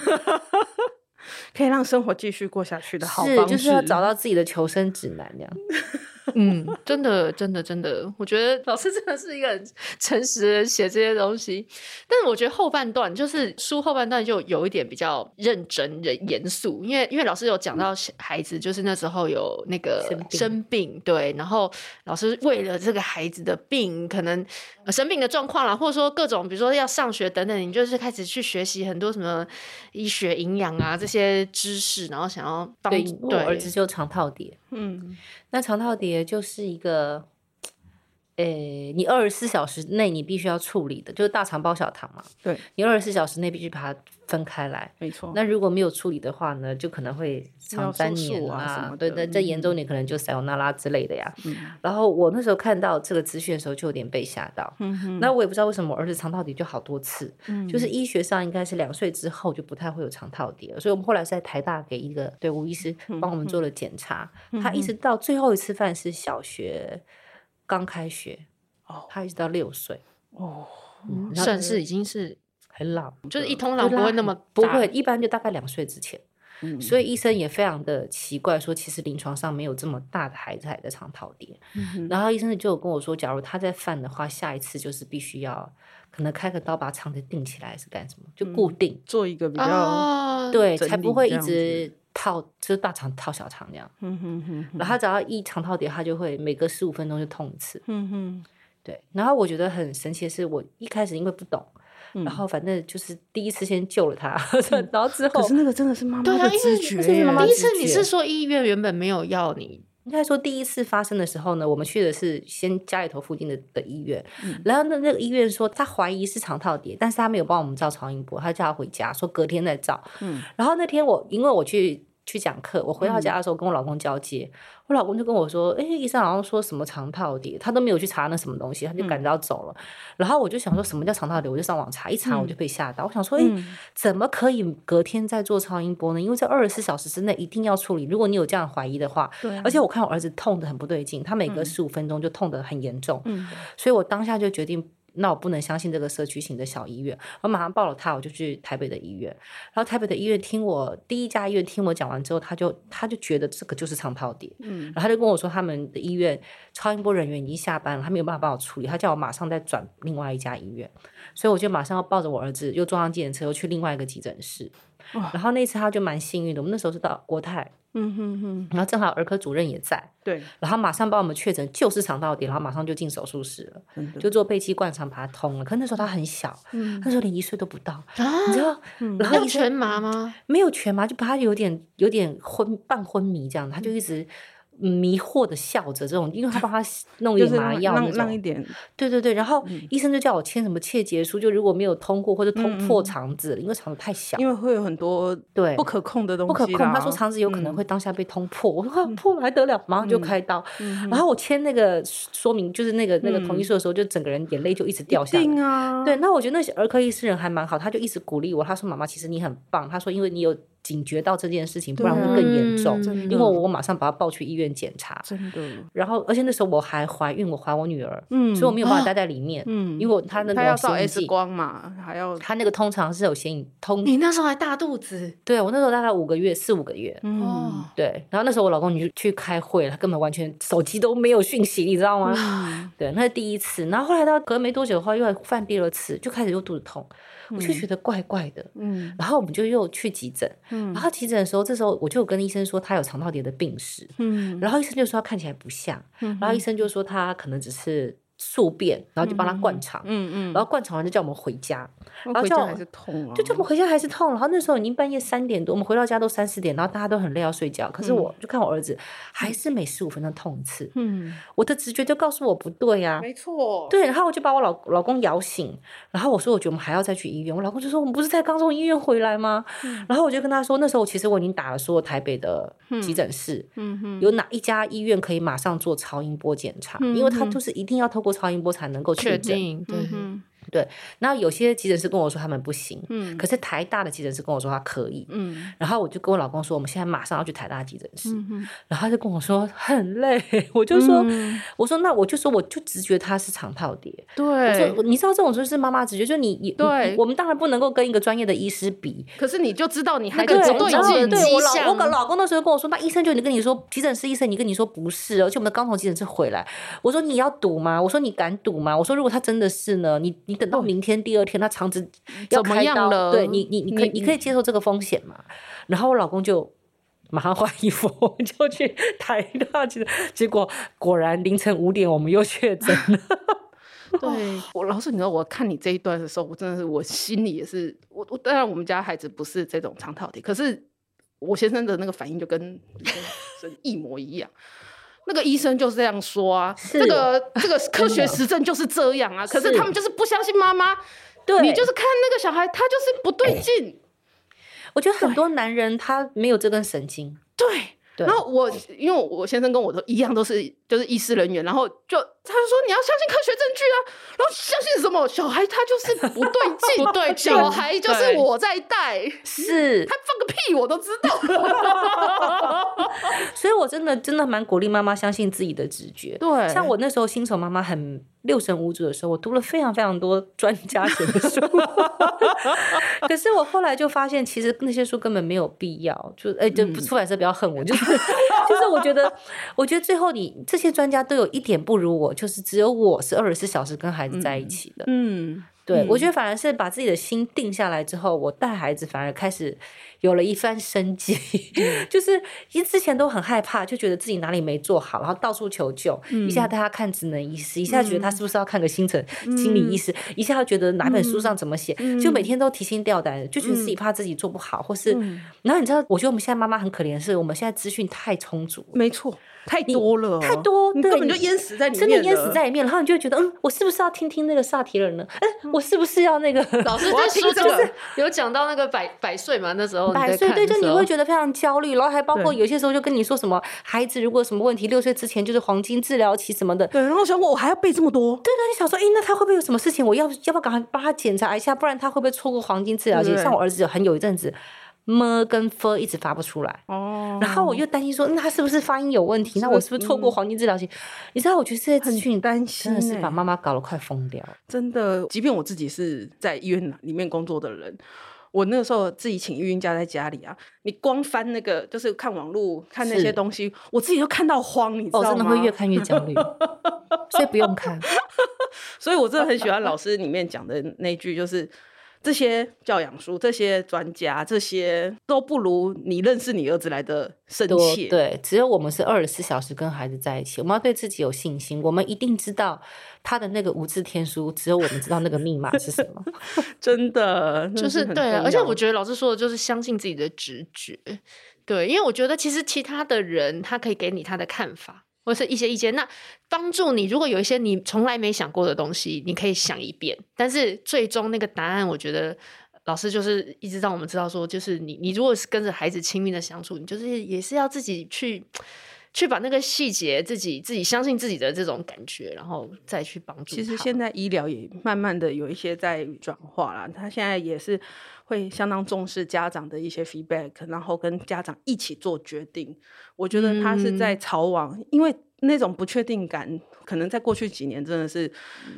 可以让生活继续过下去的好方式，
就是要找到自己的求生指南，这样。
嗯，真的，真的，真的，我觉得老师真的是一个很诚实的人，写这些东西。但是我觉得后半段就是书后半段就有一点比较认真、严严肃，因为因为老师有讲到孩子，就是那时候有那个生病，对，然后老师为了这个孩子的病，可能生病的状况啦，或者说各种，比如说要上学等等，你就是开始去学习很多什么医学、营养啊这些知识，然后想要帮
对，对儿子就常套叠，
嗯。
那肠套叠就是一个，诶、欸，你二十四小时内你必须要处理的，就是大肠包小肠嘛。
对，
你二十四小时内必须把它分开来。
没错。
那如果没有处理的话呢，就可能会肠粘连啊，啊对对，再严重点可能就塞欧那拉之类的呀。嗯。然后我那时候看到这个资讯的时候，就有点被吓到。嗯哼。那我也不知道为什么我儿子肠套叠就好多次。嗯。就是医学上应该是两岁之后就不太会有肠套叠了，所以我们后来是在台大给一个对吴医师帮我们做了检查，嗯、他一直到最后一次饭是小学。刚开学，哦，他一直到六岁，
哦，嗯、算是已经是
很老，
就是一通常不会那么
不会，一般就大概两岁之前，嗯，所以医生也非常的奇怪，说其实临床上没有这么大的孩子还在长套叠，嗯，然后医生就有跟我说，假如他再犯的话，下一次就是必须要可能开个刀把肠子定起来，是干什么？就固定、
嗯、做一个比较、哦、
对，才不会一直。套就是大肠套小肠这样，
嗯哼哼，
然后他只要一肠套叠，他就会每隔十五分钟就痛一次，
嗯哼，
对。然后我觉得很神奇的是，我一开始因为不懂，然后反正就是第一次先救了他，然后之后
可是那个真的是妈妈的直觉，
第一次你是说医院原本没有要你，
应该说第一次发生的时候呢，我们去的是先家里头附近的的医院，然后那那个医院说他怀疑是肠套叠，但是他没有帮我们照超音波，他叫他回家说隔天再照，嗯，然后那天我因为我去。去讲课，我回到家的时候跟我老公交接，嗯、我老公就跟我说：“哎、欸，医生好像说什么肠套叠，他都没有去查那什么东西，他就赶着要走了。嗯”然后我就想说什么叫肠套叠，我就上网查，一查我就被吓到。嗯、我想说：“哎、欸，怎么可以隔天再做超音波呢？因为这二十四小时之内一定要处理。如果你有这样怀疑的话，对、啊，而且我看我儿子痛得很不对劲，他每隔十五分钟就痛得很严重，嗯，所以我当下就决定。”那我不能相信这个社区型的小医院，我马上报了他，我就去台北的医院。然后台北的医院听我第一家医院听我讲完之后，他就他就觉得这个就是肠套叠，嗯，然后他就跟我说他们的医院超音波人员已经下班了，他没有办法帮我处理，他叫我马上再转另外一家医院，所以我就马上要抱着我儿子又坐上计程车又去另外一个急诊室。然后那次他就蛮幸运的，我们那时候是到国泰。
嗯哼哼，
然后正好儿科主任也在，
对，然
后马上帮我们确诊就是肠道底，然后马上就进手术室了，嗯、就做背气灌肠把它通了。可那时候他很小，嗯、那时候连一岁都不到，啊、你知道？
嗯、然后全麻吗？
没有全麻，就把他有点有点昏半昏迷这样，他就一直。迷惑的笑着，这种，因为他帮他弄一点麻药那种，
让一点，
对对对，然后医生就叫我签什么切结书，就如果没有通过或者通破肠子，因为肠子太小，
因为会有很多对不可控的东西，
不可控。他说肠子有可能会当下被通破，我说 破了还得了，马上就开刀。然后我签那个说明，就是那个那个同意书的时候，就整个人眼泪就一直掉下来。对，那我觉得那些儿科医师人还蛮好，他就一直鼓励我，他说妈妈其实你很棒，他说因为你有。警觉到这件事情，不然会更严重。嗯、因为我马上把他抱去医院检查，
真的。
然后，而且那时候我还怀孕，我怀我女儿，嗯，所以我没有办法待在里面，嗯，因为他那个
他要照 X 光嘛，还要
他那个通常是有显影通。
你那时候还大肚子？
对，我那时候大概五个月，四五个月，
嗯，
对。然后那时候我老公你就去开会了，他根本完全手机都没有讯息，你知道吗？嗯、对，那是第一次。然后后来到隔没多久的话，又犯第二次，就开始又肚子痛。我就觉得怪怪的，嗯，然后我们就又去急诊，嗯，然后急诊的时候，这时候我就跟医生说他有肠道叠的病史，嗯，然后医生就说他看起来不像，嗯，然后医生就说他可能只是宿便，然后就帮他灌肠，
嗯嗯，
然后灌肠完就叫我们回家，
然后叫我们还是痛啊，
就叫我们回家还是痛。然后那时候已经半夜三点多，我们回到家都三四点，然后大家都很累要睡觉。可是我就看我儿子还是每十五分钟痛一次，嗯，我的直觉就告诉我不对呀，
没错，
对，然后我就把我老老公摇醒，然后我说我觉得我们还要再去医院，我老公就说我们不是才刚从医院回来吗？然后我就跟他说，那时候其实我已经打了所有台北的急诊室，嗯，有哪一家医院可以马上做超音波检查，因为他就是一定要透过超音波才能够确定，对。对，然后有些急诊室跟我说他们不行，嗯，可是台大的急诊室跟我说他可以，嗯，然后我就跟我老公说，我们现在马上要去台大急诊室，嗯，然后他就跟我说很累，我就说，我说那我就说我就直觉他是肠套叠，
对，
你知道这种就是妈妈直觉，就你你对，我们当然不能够跟一个专业的医师比，
可是你就知道你还
对
对对，
对我老我老公那时候跟我说，那医生就你跟你说急诊室医生，你跟你说不是，而且我们刚从急诊室回来，我说你要赌吗？我说你敢赌吗？我说如果他真的是呢，你你等到明天第。二天他肠子要开刀，对你，你你可以你可以接受这个风险嘛？然后我老公就马上换衣服，就去台大去，结果果然凌晨五点我们又确诊了。
对 我老师，你知道我看你这一段的时候，我真的是我心里也是我我当然我们家孩子不是这种肠套体，可是我先生的那个反应就跟跟一模一样。那个医生就是这样说啊，这个这个 科学实证就是这样啊。可是他们就是不相信妈妈，对，你就是看那个小孩，他就是不对劲。
我觉得很多男人他没有这根神经，
对。然后我因为我先生跟我都一样，都是就是医师人员，然后就他就说你要相信科学证据啊，然后相信什么？小孩他就是不对劲，不对劲，小孩就是我在带，
是
他放个屁我都知道。
所以我真的真的蛮鼓励妈妈相信自己的直觉。
对，
像我那时候新手妈妈很六神无主的时候，我读了非常非常多专家写的书，可是我后来就发现，其实那些书根本没有必要。就哎，就出版社不要恨我，就是 就是我觉得，我觉得最后你这些专家都有一点不如我，就是只有我是二十四小时跟孩子在一起的。嗯。对，我觉得反而是把自己的心定下来之后，我带孩子反而开始有了一番生机。就是因之前都很害怕，就觉得自己哪里没做好，然后到处求救。一下带他看职能医师，一下觉得他是不是要看个新陈心理医师，一下又觉得哪本书上怎么写，就每天都提心吊胆，就觉得自己怕自己做不好，或是然后你知道，我觉得我们现在妈妈很可怜，是我们现在资讯太充足，
没错。太多了，
太多，
你根本就淹死在里面，
真的淹死在里面。然后你就会觉得，嗯，我是不是要听听那个萨提尔呢？哎，我是不是要那个？
老师 在书中有讲到那个百百岁嘛？那时候
百岁，对，就你会觉得非常焦虑。然后还包括有些时候就跟你说什么，孩子如果什么问题，六岁之前就是黄金治疗期什么的。
对，然后想我我还要背这么多。
对对，你想说，哎，那他会不会有什么事情？我要要不要赶快帮他检查一下？不然他会不会错过黄金治疗期？像我儿子有很有一阵子。么跟 f 一直发不出来，哦，然后我又担心说，那他是不是发音有问题？那我是不是错过黄金治疗期？你知道，我觉得这些资讯
担心，
真的是把妈妈搞得快疯掉。
真的，即便我自己是在医院里面工作的人，我那个时候自己请育婴假在家里啊，你光翻那个就是看网络看那些东西，我自己都看到慌，你知道吗？
真的会越看越焦虑，所以不用看。
所以我真的很喜欢老师里面讲的那句，就是。这些教养书，这些专家，这些都不如你认识你儿子来的深切。
对，只有我们是二十四小时跟孩子在一起，我们要对自己有信心。我们一定知道他的那个无字天书，只有我们知道那个密码是什么。
真的，
就是对啊。而且我觉得老师说的就是相信自己的直觉。对，因为我觉得其实其他的人他可以给你他的看法。或是一些意见，那帮助你。如果有一些你从来没想过的东西，你可以想一遍。但是最终那个答案，我觉得老师就是一直让我们知道说，就是你你如果是跟着孩子亲密的相处，你就是也是要自己去去把那个细节，自己自己相信自己的这种感觉，然后再去帮助。
其实现在医疗也慢慢的有一些在转化了，他现在也是会相当重视家长的一些 feedback，然后跟家长一起做决定。我觉得他是在朝往，嗯、因为那种不确定感，可能在过去几年真的是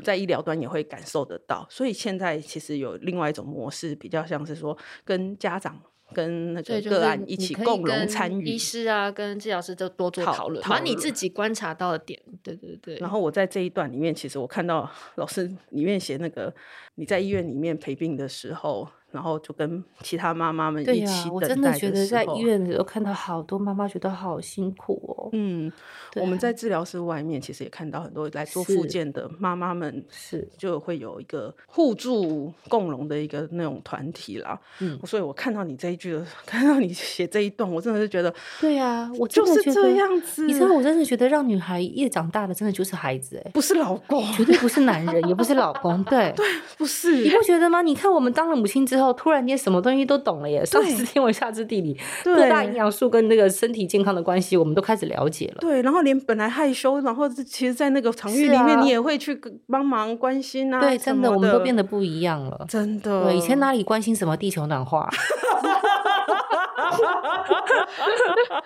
在医疗端也会感受得到。所以现在其实有另外一种模式，比较像是说跟家长跟那个个案一起共同参与，
医师啊跟治疗师都多做讨论，把你自己观察到的点，对对对。
然后我在这一段里面，其实我看到老师里面写那个你在医院里面陪病的时候。然后就跟其他妈妈们一起等待
我真的觉得在医院的时候看到好多妈妈觉得好辛苦哦。
嗯，我们在治疗室外面其实也看到很多来做复健的妈妈们，是就会有一个互助共荣的一个那种团体啦。嗯，所以我看到你这一句，看到你写这一段，我真的是觉得，
对啊，我
就是这样子。
你知道，我真的觉得让女孩越长大的，真的就是孩子，哎，
不是老公，
绝对不是男人，也不是老公，对
对，不是，
你不觉得吗？你看我们当了母亲之后，突然间什么东西都懂了耶，上知天文下知地理，各大营养素跟那个身体健康的关系，我们都开始了解了。
对，然后连本来害羞，然后其实，在那个场域里面，你也会去帮忙关心啊。
对，真的，我们都变得不一样了。
真的，
对，以前哪里关心什么地球暖化？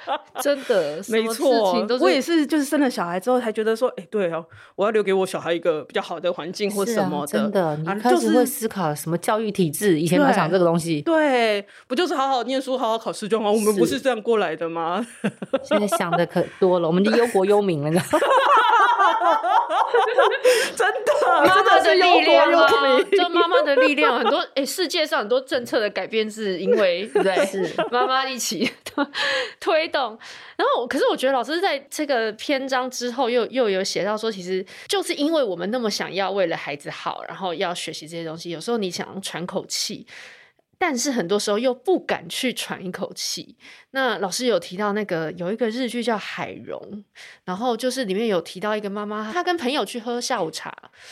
真的，
没错，我也是，就是生了小孩之后才觉得说，哎、欸，对哦，我要留给我小孩一个比较好的环境或什么的。啊、
真的，你开始会思考什么教育体制，以前没有想这个东西。
对，不就是好好念书，好好考试就好？我们不是这样过来的吗？
现在想的可多了，我们就忧国忧民了，你知道吗？
真的，
妈妈的力量啊！就妈妈的力量，很多哎、欸，世界上很多政策的改变是因为对，是妈妈一起推懂。然后，可是我觉得老师在这个篇章之后又又有写到说，其实就是因为我们那么想要为了孩子好，然后要学习这些东西，有时候你想喘口气。但是很多时候又不敢去喘一口气。那老师有提到那个有一个日剧叫《海蓉》，然后就是里面有提到一个妈妈，她跟朋友去喝下午茶。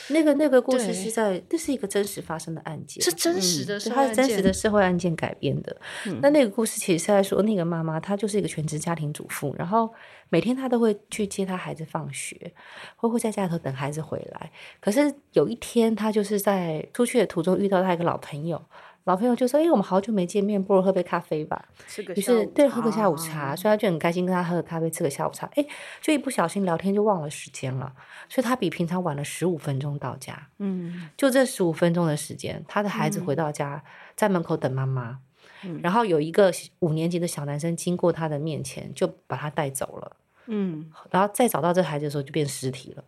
那个那个故事是在，这是一个真实发生的案件，
是真实的，是
它是真实的社会案件改编的。嗯、那那个故事其实是在说，那个妈妈她就是一个全职家庭主妇，然后每天她都会去接她孩子放学，或会在家里头等孩子回来。可是有一天，她就是在出去的途中遇到她一个老朋友。老朋友就说：“哎、欸，我们好久没见面，不如喝杯咖啡吧。”于是对，喝个下午茶，所以他就很开心跟他喝个咖啡，吃个下午茶。哎、欸，就一不小心聊天就忘了时间了，所以他比平常晚了十五分钟到家。嗯，就这十五分钟的时间，他的孩子回到家，嗯、在门口等妈妈。嗯，然后有一个五年级的小男生经过他的面前，就把他带走了。嗯，然后再找到这孩子的时候，就变尸体了。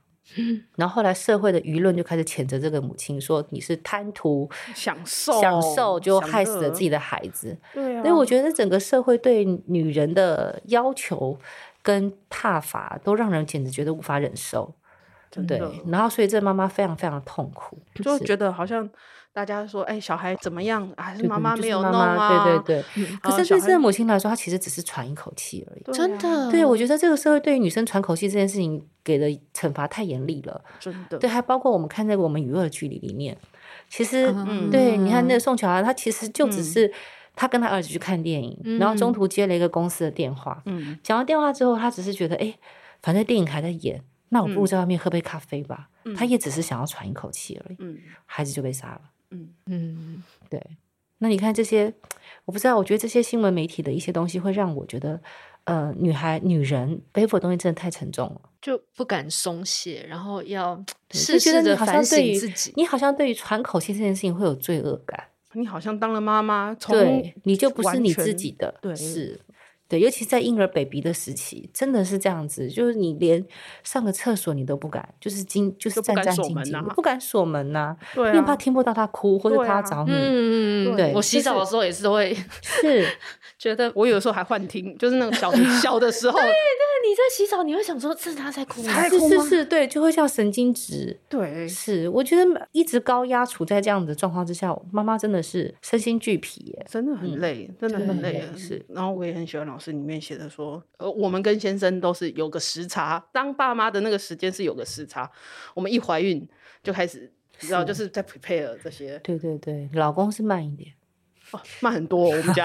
然后后来社会的舆论就开始谴责这个母亲，说你是贪图
享受，
享受就害死了自己的孩子。对啊，所以我觉得整个社会对女人的要求跟踏伐都让人简直觉得无法忍受。对，然后所以这妈妈非常非常痛苦，
就觉得好像。大家说，哎、欸，小孩怎么样？还是妈妈没有弄啊？
对对对。嗯、可是对这个母亲来说，她其实只是喘一口气而已。
啊、真的。
对，我觉得这个社会对于女生喘口气这件事情给的惩罚太严厉了。
真的。
对，还包括我们看那个《我们娱乐的距离》里面，其实，嗯、对，你看那个宋乔安，她其实就只是他跟他儿子去看电影，嗯、然后中途接了一个公司的电话。嗯。讲完电话之后，他只是觉得，哎、欸，反正电影还在演，那我不如在外面喝杯咖啡吧。嗯、他也只是想要喘一口气而已。嗯。孩子就被杀了。嗯嗯，对。那你看这些，我不知道。我觉得这些新闻媒体的一些东西，会让我觉得，呃，女孩、女人背负的东西真的太沉重了，
就不敢松懈，然后要试试着反省自己。
你好像对于喘口气这件事情会有罪恶感，
你好像当了妈妈，
对，你就不是你自己的，对，是。对，尤其在婴儿 baby 的时期，真的是这样子，就是你连上个厕所你都不敢，就是惊，就是战战兢兢，不敢锁门呐，因为怕听不到他哭或者他找你。嗯嗯对，
我洗澡的时候也是会，
是
觉得我有的时候还幻听，就是那个小 小的时候，
对对，你在洗澡，你会想说是他在哭吗？
是是是，对，就会像神经质。
对，
是，我觉得一直高压处在这样的状况之下，妈妈真的是身心俱疲，耶，
真的很累，真的很累。是，然后我也很喜欢老。老师里面写的说，呃，我们跟先生都是有个时差，当爸妈的那个时间是有个时差。我们一怀孕就开始，然后，就是在 prepare 这些。
对对对，老公是慢一点，
哦，慢很多。我们家，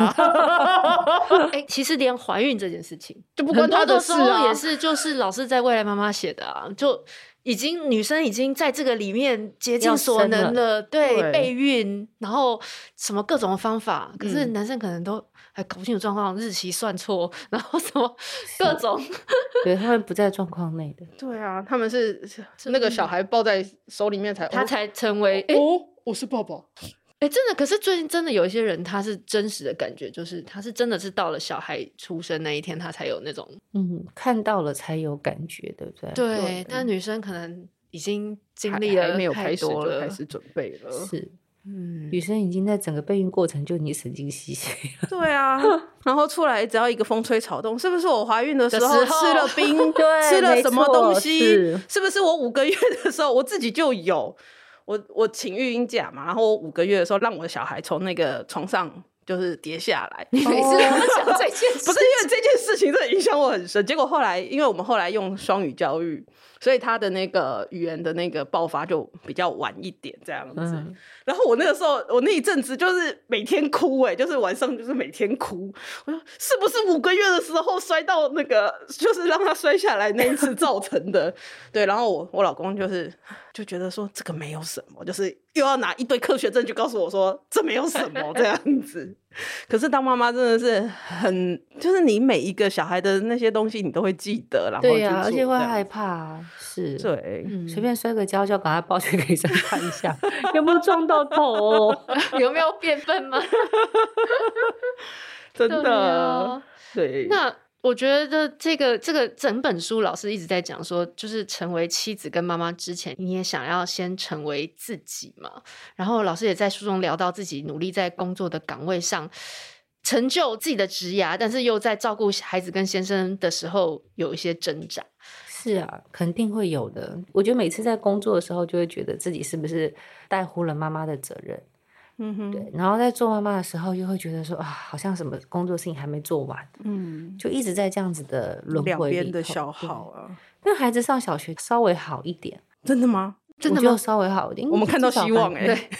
哎、欸，其实连怀孕这件事情，就不关他的事啊，也是就是老师在未来妈妈写的啊，就已经女生已经在这个里面竭尽所能了，了对，对备孕，然后什么各种方法，可是男生可能都。嗯还搞不清楚状况，日期算错，然后什么各种，
对他们不在状况内的。
对啊，他们是那个小孩抱在手里面才，
他才成为
哦，哦，我是爸爸。
哎，真的，可是最近真的有一些人，他是真实的感觉，就是他是真的是到了小孩出生那一天，他才有那种
嗯，看到了才有感觉，对不对？
对，对但女生可能已经经历了
没有开始就开始准备了，
是。嗯，女生已经在整个备孕过程就已经神经兮兮了。
对啊，然后出来只要一个风吹草动，是不是我怀孕的时候吃了冰，
对
吃了什么东西？
是，
是不是我五个月的时候我自己就有？我我请育婴假嘛，然后我五个月的时候让我的小孩从那个床上。就是跌下来，
你每次都讲这件事，
不是因为这件事情真的影响我很深。结果后来，因为我们后来用双语教育，所以他的那个语言的那个爆发就比较晚一点，这样子。嗯、然后我那个时候，我那一阵子就是每天哭，哎，就是晚上就是每天哭。我说是不是五个月的时候摔到那个，就是让他摔下来那一次造成的？对，然后我我老公就是就觉得说这个没有什么，就是。又要拿一堆科学证据告诉我说这没有什么 这样子，可是当妈妈真的是很，就是你每一个小孩的那些东西你都会记得，然后
对呀、啊，而且会害怕，是
对，
随、嗯、便摔个跤就要赶快抱去给医生看一下，有没有撞到头、哦，
有没有变笨吗？
真的，对，啊、对
那。我觉得这个这个整本书老师一直在讲说，就是成为妻子跟妈妈之前，你也想要先成为自己嘛。然后老师也在书中聊到自己努力在工作的岗位上成就自己的职涯，但是又在照顾孩子跟先生的时候有一些挣扎。
是啊，肯定会有的。我觉得每次在工作的时候，就会觉得自己是不是带忽了妈妈的责任。嗯哼，对，然后在做妈妈的时候，又会觉得说啊，好像什么工作事情还没做完，嗯，就一直在这样子的轮回里头，
两边的消耗啊。
那孩子上小学稍微好一点，
真的吗？
真的吗？稍微好一点，
我们看到希望哎。
对，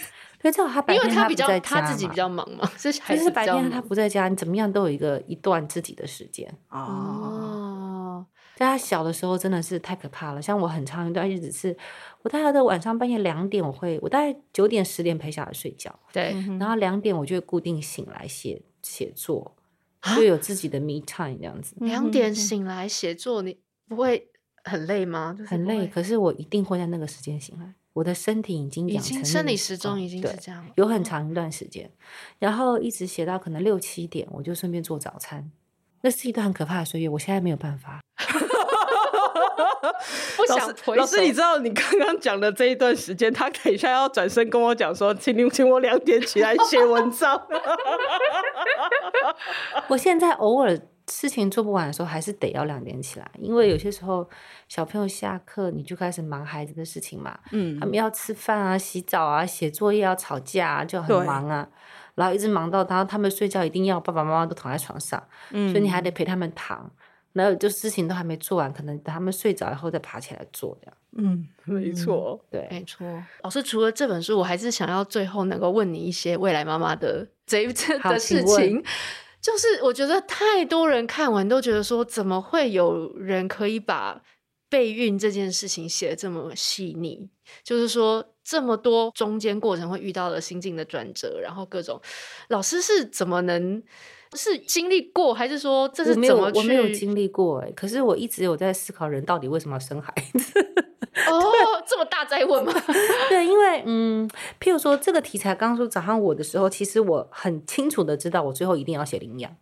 对，正好他 白天他不在家，
他自己比较忙嘛，是
就是白天他不在家，你怎么样都有一个一段自己的时间
哦。
在他小的时候真的是太可怕了，像我很长一段日子是。我大概在晚上半夜两点，我会我大概九点十点陪小孩睡觉，
对，
然后两点我就会固定醒来写写作，就有自己的 me time 这样子。
两点醒来写作，你不会很累吗？
很累，可是我一定会在那个时间醒来。我的身体已经养成
生理时钟已经是这样，
有很长一段时间，然后一直写到可能六七点，我就顺便做早餐。那是一段很可怕的岁月，我现在没有办法。
不想
老师，老师，你知道你刚刚讲的这一段时间，他等一下要转身跟我讲说，请你请我两点起来写文章。
我现在偶尔事情做不完的时候，还是得要两点起来，因为有些时候小朋友下课，你就开始忙孩子的事情嘛。嗯，他们要吃饭啊、洗澡啊、写作业、啊吵架啊，就很忙啊。然后一直忙到他他们睡觉，一定要爸爸妈妈都躺在床上，嗯，所以你还得陪他们躺。然后就事情都还没做完，可能等他们睡着以后再爬起来做这样。
嗯，没错，
对，
没错。老师除了这本书，我还是想要最后能够问你一些未来妈妈的这一次的事情。就是我觉得太多人看完都觉得说，怎么会有人可以把备孕这件事情写得这么细腻？就是说这么多中间过程会遇到的心境的转折，然后各种老师是怎么能？是经历过，还是说这是怎么去？我没有，
我没有经历过哎。可是我一直有在思考，人到底为什么要生孩子？
哦，这么大灾问吗？
对，因为嗯，譬如说这个题材刚说找上我的时候，其实我很清楚的知道，我最后一定要写领养。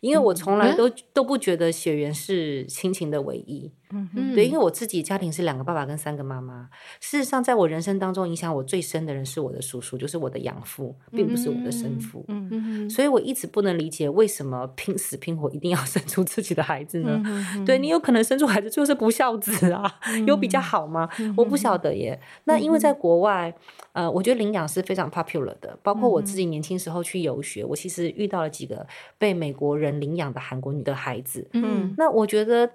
因为我从来都、嗯、都不觉得血缘是亲情的唯一，嗯，对，因为我自己家庭是两个爸爸跟三个妈妈。事实上，在我人生当中影响我最深的人是我的叔叔，就是我的养父，并不是我的生父。嗯嗯，所以我一直不能理解为什么拼死拼活一定要 生出自己的孩子呢？嗯、对，你有可能生出孩子就是不孝子啊，嗯、有比较好吗？嗯、我不晓得耶。那因为在国外，呃，我觉得领养是非常 popular 的，包括我自己年轻时候去游学，我其实遇到了几个被美国人。人领养的韩国女的孩子，嗯，那我觉得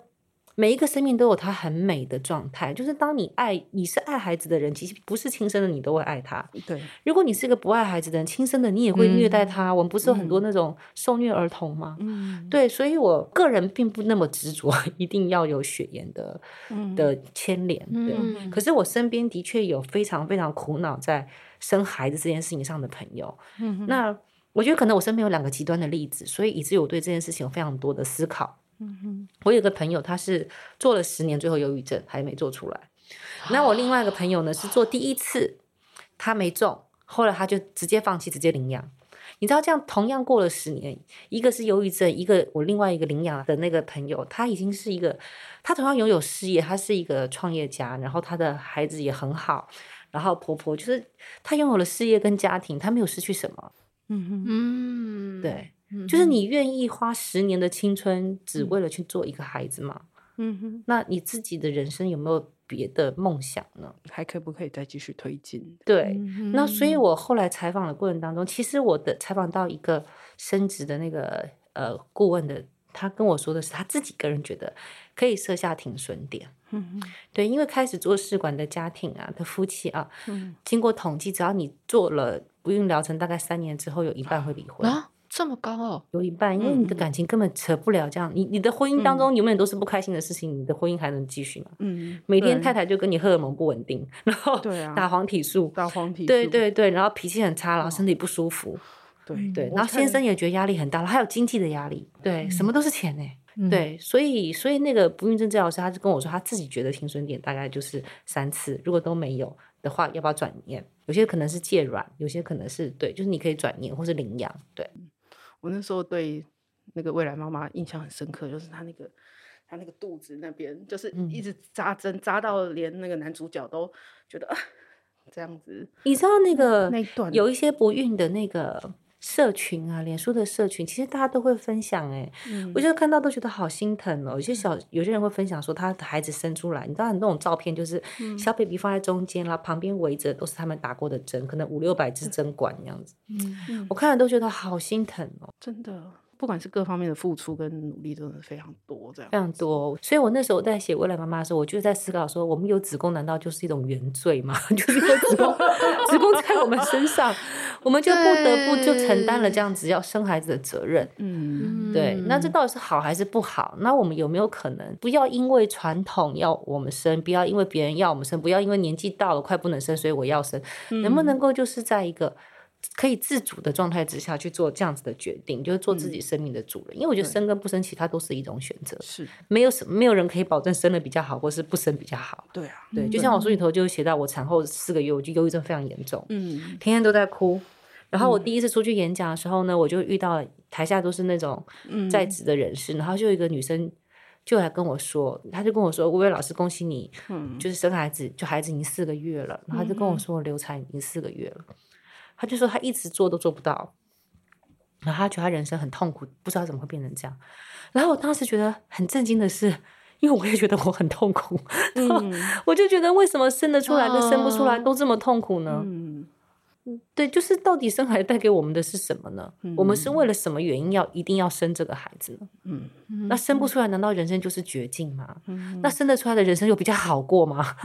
每一个生命都有它很美的状态。就是当你爱，你是爱孩子的人，其实不是亲生的，你都会爱他。
对，
如果你是一个不爱孩子的人，亲生的你也会虐待他。嗯、我们不是有很多那种受虐儿童吗？嗯，对，所以我个人并不那么执着，一定要有血缘的、嗯、的牵连。对，嗯、可是我身边的确有非常非常苦恼在生孩子这件事情上的朋友。嗯，那。我觉得可能我身边有两个极端的例子，所以以至于我对这件事情有非常多的思考。嗯哼，我有个朋友，他是做了十年，最后忧郁症还没做出来。那我另外一个朋友呢，是做第一次，他没中，后来他就直接放弃，直接领养。你知道这样同样过了十年，一个是忧郁症，一个我另外一个领养的那个朋友，他已经是一个，他同样拥有事业，他是一个创业家，然后他的孩子也很好。然后婆婆就是他拥有了事业跟家庭，他没有失去什么。
嗯
嗯，
对，就是你愿意花十年的青春，只为了去做一个孩子吗？
嗯哼，
那你自己的人生有没有别的梦想呢？
还可不可以再继续推进？
对，那所以我后来采访的过程当中，其实我的采访到一个升职的那个呃顾问的，他跟我说的是他自己个人觉得可以设下停损点。对，因为开始做试管的家庭啊的夫妻啊，嗯，经过统计，只要你做了不孕疗程，大概三年之后，有一半会离婚
啊，这么高哦，
有一半，因为你的感情根本扯不了这样，你你的婚姻当中永远都是不开心的事情，你的婚姻还能继续吗？嗯，每天太太就跟你荷尔蒙不稳定，然后对啊，打黄体素，
打黄体素，
对对对，然后脾气很差，然后身体不舒服，
对
对，然后先生也觉得压力很大了，还有经济的压力，对，什么都是钱哎。嗯、对，所以所以那个不孕症治疗师，他就跟我说，他自己觉得停损点大概就是三次，如果都没有的话，要不要转念？有些可能是借卵，有些可能是对，就是你可以转念或是领养。对，
我那时候对那个未来妈妈印象很深刻，就是她那个她那个肚子那边，就是一直扎针扎到连那个男主角都觉得、啊、这样子。
你知道那个那段有一些不孕的那个。社群啊，脸书的社群，其实大家都会分享哎，嗯、我就看到都觉得好心疼哦。有些小有些人会分享说，他的孩子生出来，你知道那种照片，就是小 baby 放在中间，然后旁边围着都是他们打过的针，可能五六百支针管那样子。我看了都觉得好心疼哦，
真的。不管是各方面的付出跟努力，真的非常多，这样
非常多。所以我那时候在写未来妈妈的时候，我就在思考说，我们有子宫难道就是一种原罪吗？就是因为子宫，子宫在我们身上，我们就不得不就承担了这样子要生孩子的责任。嗯，对。那这到底是好还是不好？那我们有没有可能不要因为传统要我们生，不要因为别人要我们生，不要因为年纪到了快不能生，所以我要生？嗯、能不能够就是在一个可以自主的状态之下去做这样子的决定，就是做自己生命的主人。嗯、因为我觉得生跟不生，其他都是一种选择。是，没有什么，没有人可以保证生的比较好，或是不生比较好。
对啊，
对，就像我书里头就写到，我产后四个月，我就忧郁症非常严重，嗯，天天都在哭。然后我第一次出去演讲的时候呢，我就遇到台下都是那种在职的人士，嗯、然后就有一个女生就来跟我说，她就跟我说：“薇薇老师，恭喜你，嗯，就是生孩子，就孩子已经四个月了。”然后她就跟我说：“流产已经四个月了。”他就说他一直做都做不到，然后他觉得他人生很痛苦，不知道怎么会变成这样。然后我当时觉得很震惊的是，因为我也觉得我很痛苦，嗯、我就觉得为什么生得出来跟生不出来都这么痛苦呢？嗯，对，就是到底生孩子带给我们的是什么呢？嗯、我们是为了什么原因要一定要生这个孩子呢？嗯，那生不出来难道人生就是绝境吗？嗯、那生得出来的人生又比较好过吗？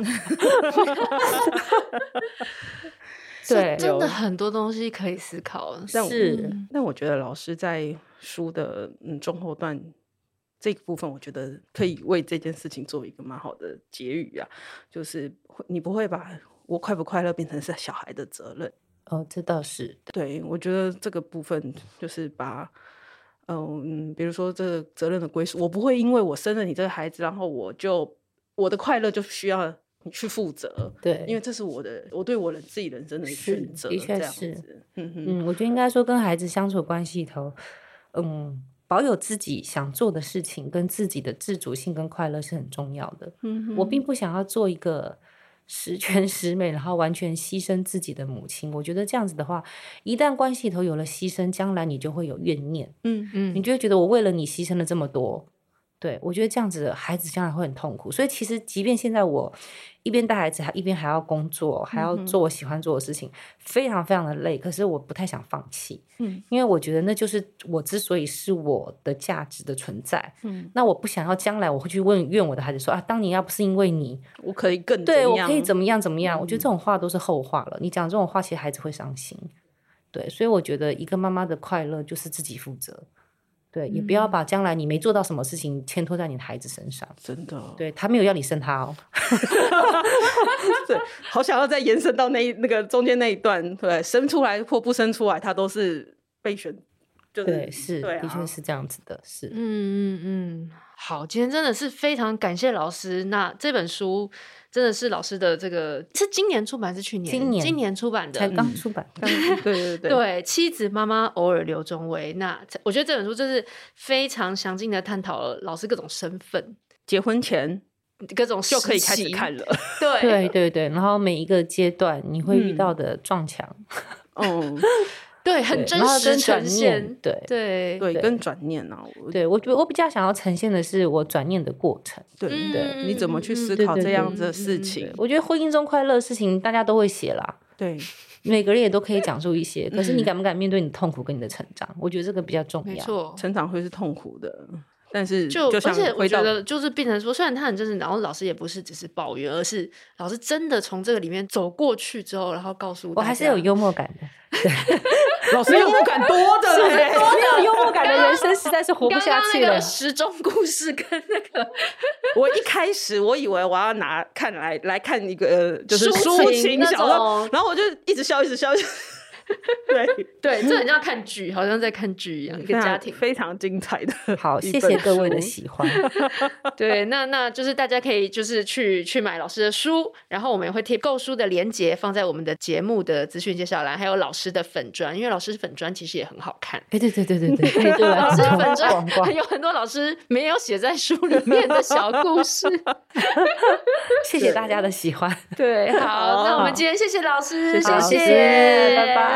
对，
真的很多东西可以思考。
但是，但我觉得老师在书的嗯中后段这个部分，我觉得可以为这件事情做一个蛮好的结语啊，就是你不会把我快不快乐变成是小孩的责任。
哦，这倒是。
对，我觉得这个部分就是把嗯，比如说这个责任的归属，我不会因为我生了你这个孩子，然后我就我的快乐就需要。你去负责，
对，
因为这是我的，我对我的自己人生的选择，
的确是，
嗯
嗯，我觉得应该说跟孩子相处关系里头，嗯，保有自己想做的事情跟自己的自主性跟快乐是很重要的。嗯哼，我并不想要做一个十全十美，然后完全牺牲自己的母亲。我觉得这样子的话，一旦关系里头有了牺牲，将来你就会有怨念。嗯嗯，你就会觉得我为了你牺牲了这么多。对，我觉得这样子的孩子将来会很痛苦，所以其实即便现在我一边带孩子，还一边还要工作，还要做我喜欢做的事情，嗯、非常非常的累。可是我不太想放弃，嗯，因为我觉得那就是我之所以是我的价值的存在。嗯，那我不想要将来我会去问怨我的孩子说啊，当年要不是因为你，
我可以更
对我可以怎么样怎么样？嗯、我觉得这种话都是后话了。你讲这种话，其实孩子会伤心。对，所以我觉得一个妈妈的快乐就是自己负责。对，也不要把将来你没做到什么事情牵拖在你的孩子身上。
真的，
对，他没有要你生他哦。
对，好想要再延伸到那一那个中间那一段，对，生出来或不生出来，他都是备选。就是、
对，是，的确是这样子的，是。嗯
嗯嗯，好，今天真的是非常感谢老师。那这本书。真的是老师的这个是今年出版还是去年？
今年
今年出版的，
才刚出版。
对对对
对，妻子妈妈偶尔刘中威。那我觉得这本书就是非常详尽的探讨了老师各种身份。
结婚前
各种
就可以开始看了。
对
对对对，然后每一个阶段你会遇到的撞墙，
嗯，
对，很真实呈现，
对
对
对，跟转念啊，
对我觉得我比较想要呈现的是我转念的过程，
对对，你怎么去思考这样子的事情？
我觉得婚姻中快乐的事情大家都会写啦，
对，
每个人也都可以讲述一些，可是你敢不敢面对你的痛苦跟你的成长？我觉得这个比较重要，没
错，
成长会是痛苦的。但是
就，
就
而且我觉得就是变成说，虽然他很真实，然后老师也不是只是抱怨，而是老师真的从这个里面走过去之后，然后告诉我，
我还是有幽默感的。对
老师幽默感多的，
没有幽默感的人生实在是活不下去了。
时钟故事跟那个，
我一开始我以为我要拿看来来看一个就是抒情小说，然后我就一直笑，一直笑。一直笑 对
对，这很像看剧，好像在看剧一样，一个家庭
非常精彩的。
好，谢谢各位的喜欢。
对，那那就是大家可以就是去去买老师的书，然后我们也会贴购书的链接放在我们的节目的资讯介绍栏，还有老师的粉砖，因为老师粉砖其实也很好看。
哎，对对对对对，对
老师的粉砖有很多老师没有写在书里面的小故事。
谢谢大家的喜欢。
对，好，那我们今天谢谢老师，谢谢，
拜拜。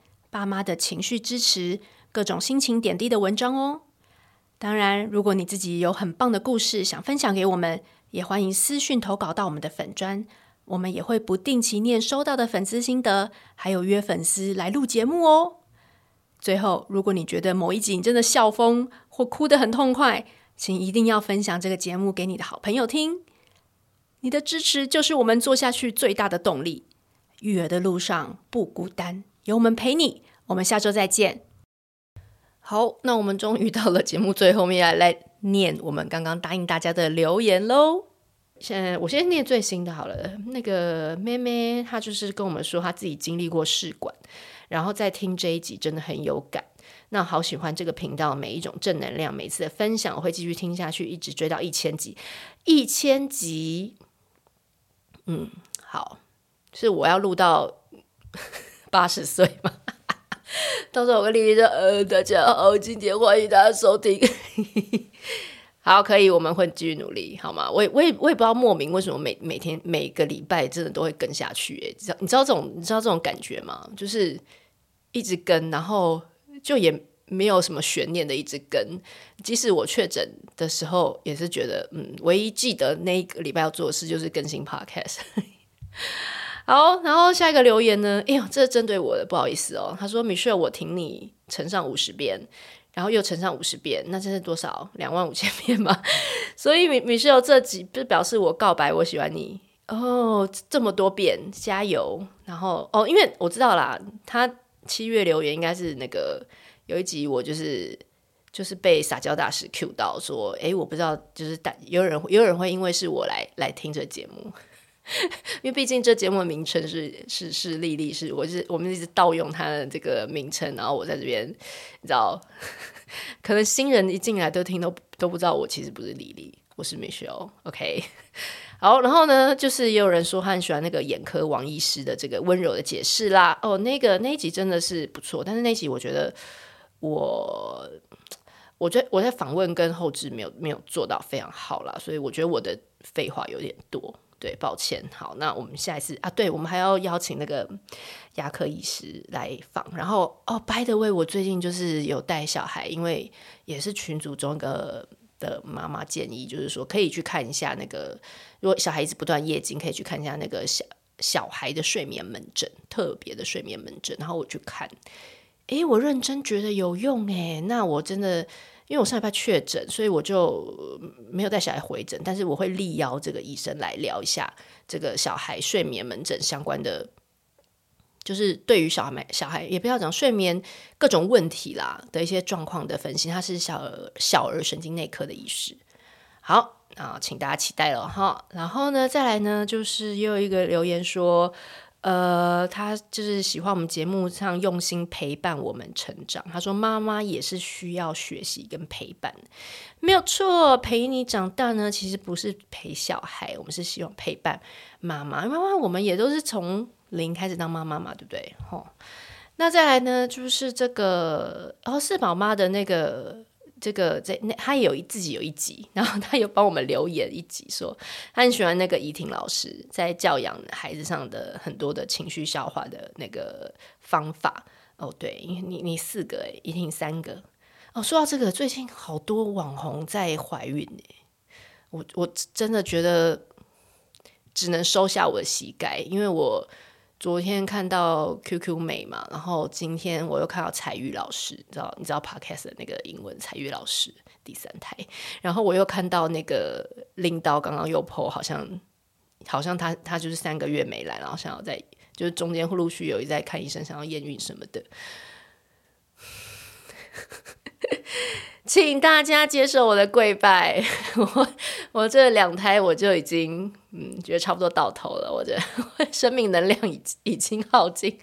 爸妈的情绪支持、各种心情点滴的文章哦。当然，如果你自己有很棒的故事想分享给我们，也欢迎私讯投稿到我们的粉专，我们也会不定期念收到的粉丝心得，还有约粉丝来录节目哦。最后，如果你觉得某一集你真的笑疯或哭得很痛快，请一定要分享这个节目给你的好朋友听。你的支持就是我们做下去最大的动力。育儿的路上不孤单，有我们陪你。我们下周再见。好，那我们终于到了节目最后面，来来念我们刚刚答应大家的留言喽。现在我先念最新的好了。那个妹妹她就是跟我们说，她自己经历过试管，然后在听这一集真的很有感。那好喜欢这个频道每一种正能量，每次的分享我会继续听下去，一直追到一千集。一千集，嗯，好。是我要录到八十岁吗？到时候我跟丽丽说：“呃，大家好，今天欢迎大家收听。”好，可以，我们会继续努力，好吗？我也，我也，我也不知道莫名为什么每每天每个礼拜真的都会跟下去。哎，知道你知道这种你知道这种感觉吗？就是一直跟，然后就也没有什么悬念的一直跟。即使我确诊的时候，也是觉得嗯，唯一记得那一个礼拜要做的事就是更新 Podcast。好，然后下一个留言呢？哎呦，这针对我的，不好意思哦。他说：“Michelle，我听你乘上五十遍，然后又乘上五十遍，那这是多少？两万五千遍吧。所以，Michelle 这集不是表示我告白我喜欢你哦，这么多遍，加油！然后哦，因为我知道啦，他七月留言应该是那个有一集我就是就是被撒娇大师 Q 到说，哎，我不知道，就是但有人有人会因为是我来来听这节目。” 因为毕竟这节目的名称是是是丽丽，是我是我们一直盗用她的这个名称，然后我在这边，你知道，可能新人一进来都听都都不知道我其实不是丽丽，我是 Michelle，OK，好，然后呢，就是也有人说他很喜欢那个眼科王医师的这个温柔的解释啦，哦，那个那一集真的是不错，但是那一集我觉得我我觉得我在访问跟后置没有没有做到非常好啦，所以我觉得我的废话有点多。对，抱歉。好，那我们下一次啊，对，我们还要邀请那个牙科医师来访。然后哦，by the way，我最近就是有带小孩，因为也是群组中一个的妈妈建议，就是说可以去看一下那个，如果小孩子不断夜惊，可以去看一下那个小小孩的睡眠门诊，特别的睡眠门诊。然后我去看，诶，我认真觉得有用诶，那我真的。因为我上礼拜确诊，所以我就没有带小孩回诊，但是我会力邀这个医生来聊一下这个小孩睡眠门诊相关的，就是对于小孩、小孩也不要讲睡眠各种问题啦的一些状况的分析。他是小儿小儿神经内科的医师。好，啊，请大家期待了哈。然后呢，再来呢，就是又有一个留言说。呃，他就是喜欢我们节目上用心陪伴我们成长。他说：“妈妈也是需要学习跟陪伴，没有错。陪你长大呢，其实不是陪小孩，我们是希望陪伴妈妈。妈妈，我们也都是从零开始当妈妈嘛，对不对？吼，那再来呢，就是这个哦，四宝妈的那个。”这个在那，他也有自己有一集，然后他有帮我们留言一集，说他很喜欢那个怡婷老师在教养孩子上的很多的情绪消化的那个方法。哦，对，你你四个诶，怡婷三个。哦，说到这个，最近好多网红在怀孕诶，我我真的觉得只能收下我的膝盖，因为我。昨天看到 QQ 美嘛，然后今天我又看到彩玉老师，你知道你知道 Podcast 的那个英文彩玉老师第三台，然后我又看到那个领导刚刚又 po，好像好像他他就是三个月没来，然后想要在就是中间会陆续有一在看医生，想要验孕什么的。请大家接受我的跪拜，我我这两胎我就已经嗯觉得差不多到头了，我这 生命能量已已经耗尽。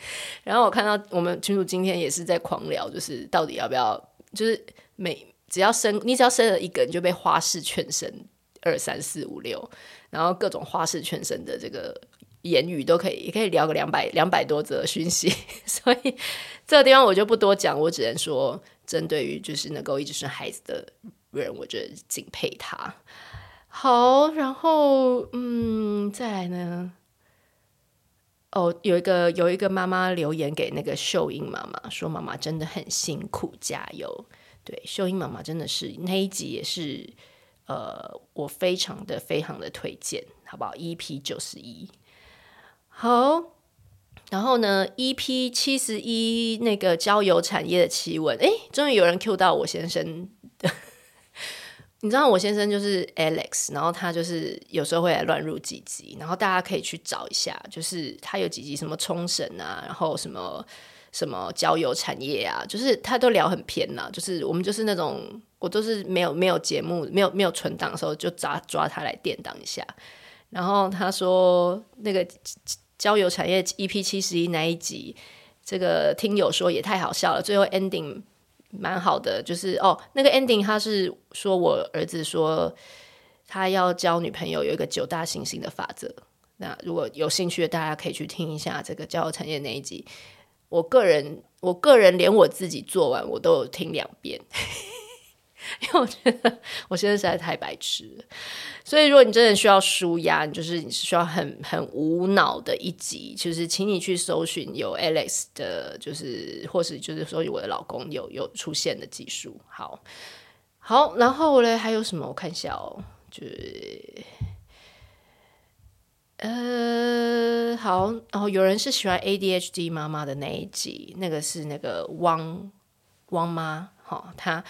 然后我看到我们群主今天也是在狂聊，就是到底要不要，就是每只要生你只要生了一个，你就被花式劝生二三四五六，然后各种花式劝生的这个言语都可以，也可以聊个两百两百多则讯息。所以这个地方我就不多讲，我只能说。针对于就是能够一直生孩子的人，我觉得敬佩他。好，然后嗯，再来呢？哦，有一个有一个妈妈留言给那个秀英妈妈，说妈妈真的很辛苦，加油。对，秀英妈妈真的是那一集也是呃，我非常的非常的推荐，好不好？EP 九十一，好。然后呢，EP 七十一那个交友产业的奇闻，哎，终于有人 Q 到我先生。你知道我先生就是 Alex，然后他就是有时候会来乱入几集，然后大家可以去找一下，就是他有几集什么冲绳啊，然后什么什么交友产业啊，就是他都聊很偏呐，就是我们就是那种我都是没有没有节目没有没有存档的时候就抓抓他来垫档一下，然后他说那个。交友产业 EP 七十一那一集，这个听友说也太好笑了，最后 ending 蛮好的，就是哦，那个 ending 他是说我儿子说他要交女朋友有一个九大行星的法则，那如果有兴趣的大家可以去听一下这个交友产业那一集，我个人我个人连我自己做完我都有听两遍。因为我觉得我现在实在太白痴，所以如果你真的需要舒压，你就是你是需要很很无脑的一集，就是请你去搜寻有 Alex 的，就是或是就是说我的老公有有出现的技术，好，好，然后嘞还有什么？我看一下哦，就是呃，好，然后有人是喜欢 ADHD 妈妈的那一集，那个是那个汪汪妈，好，他。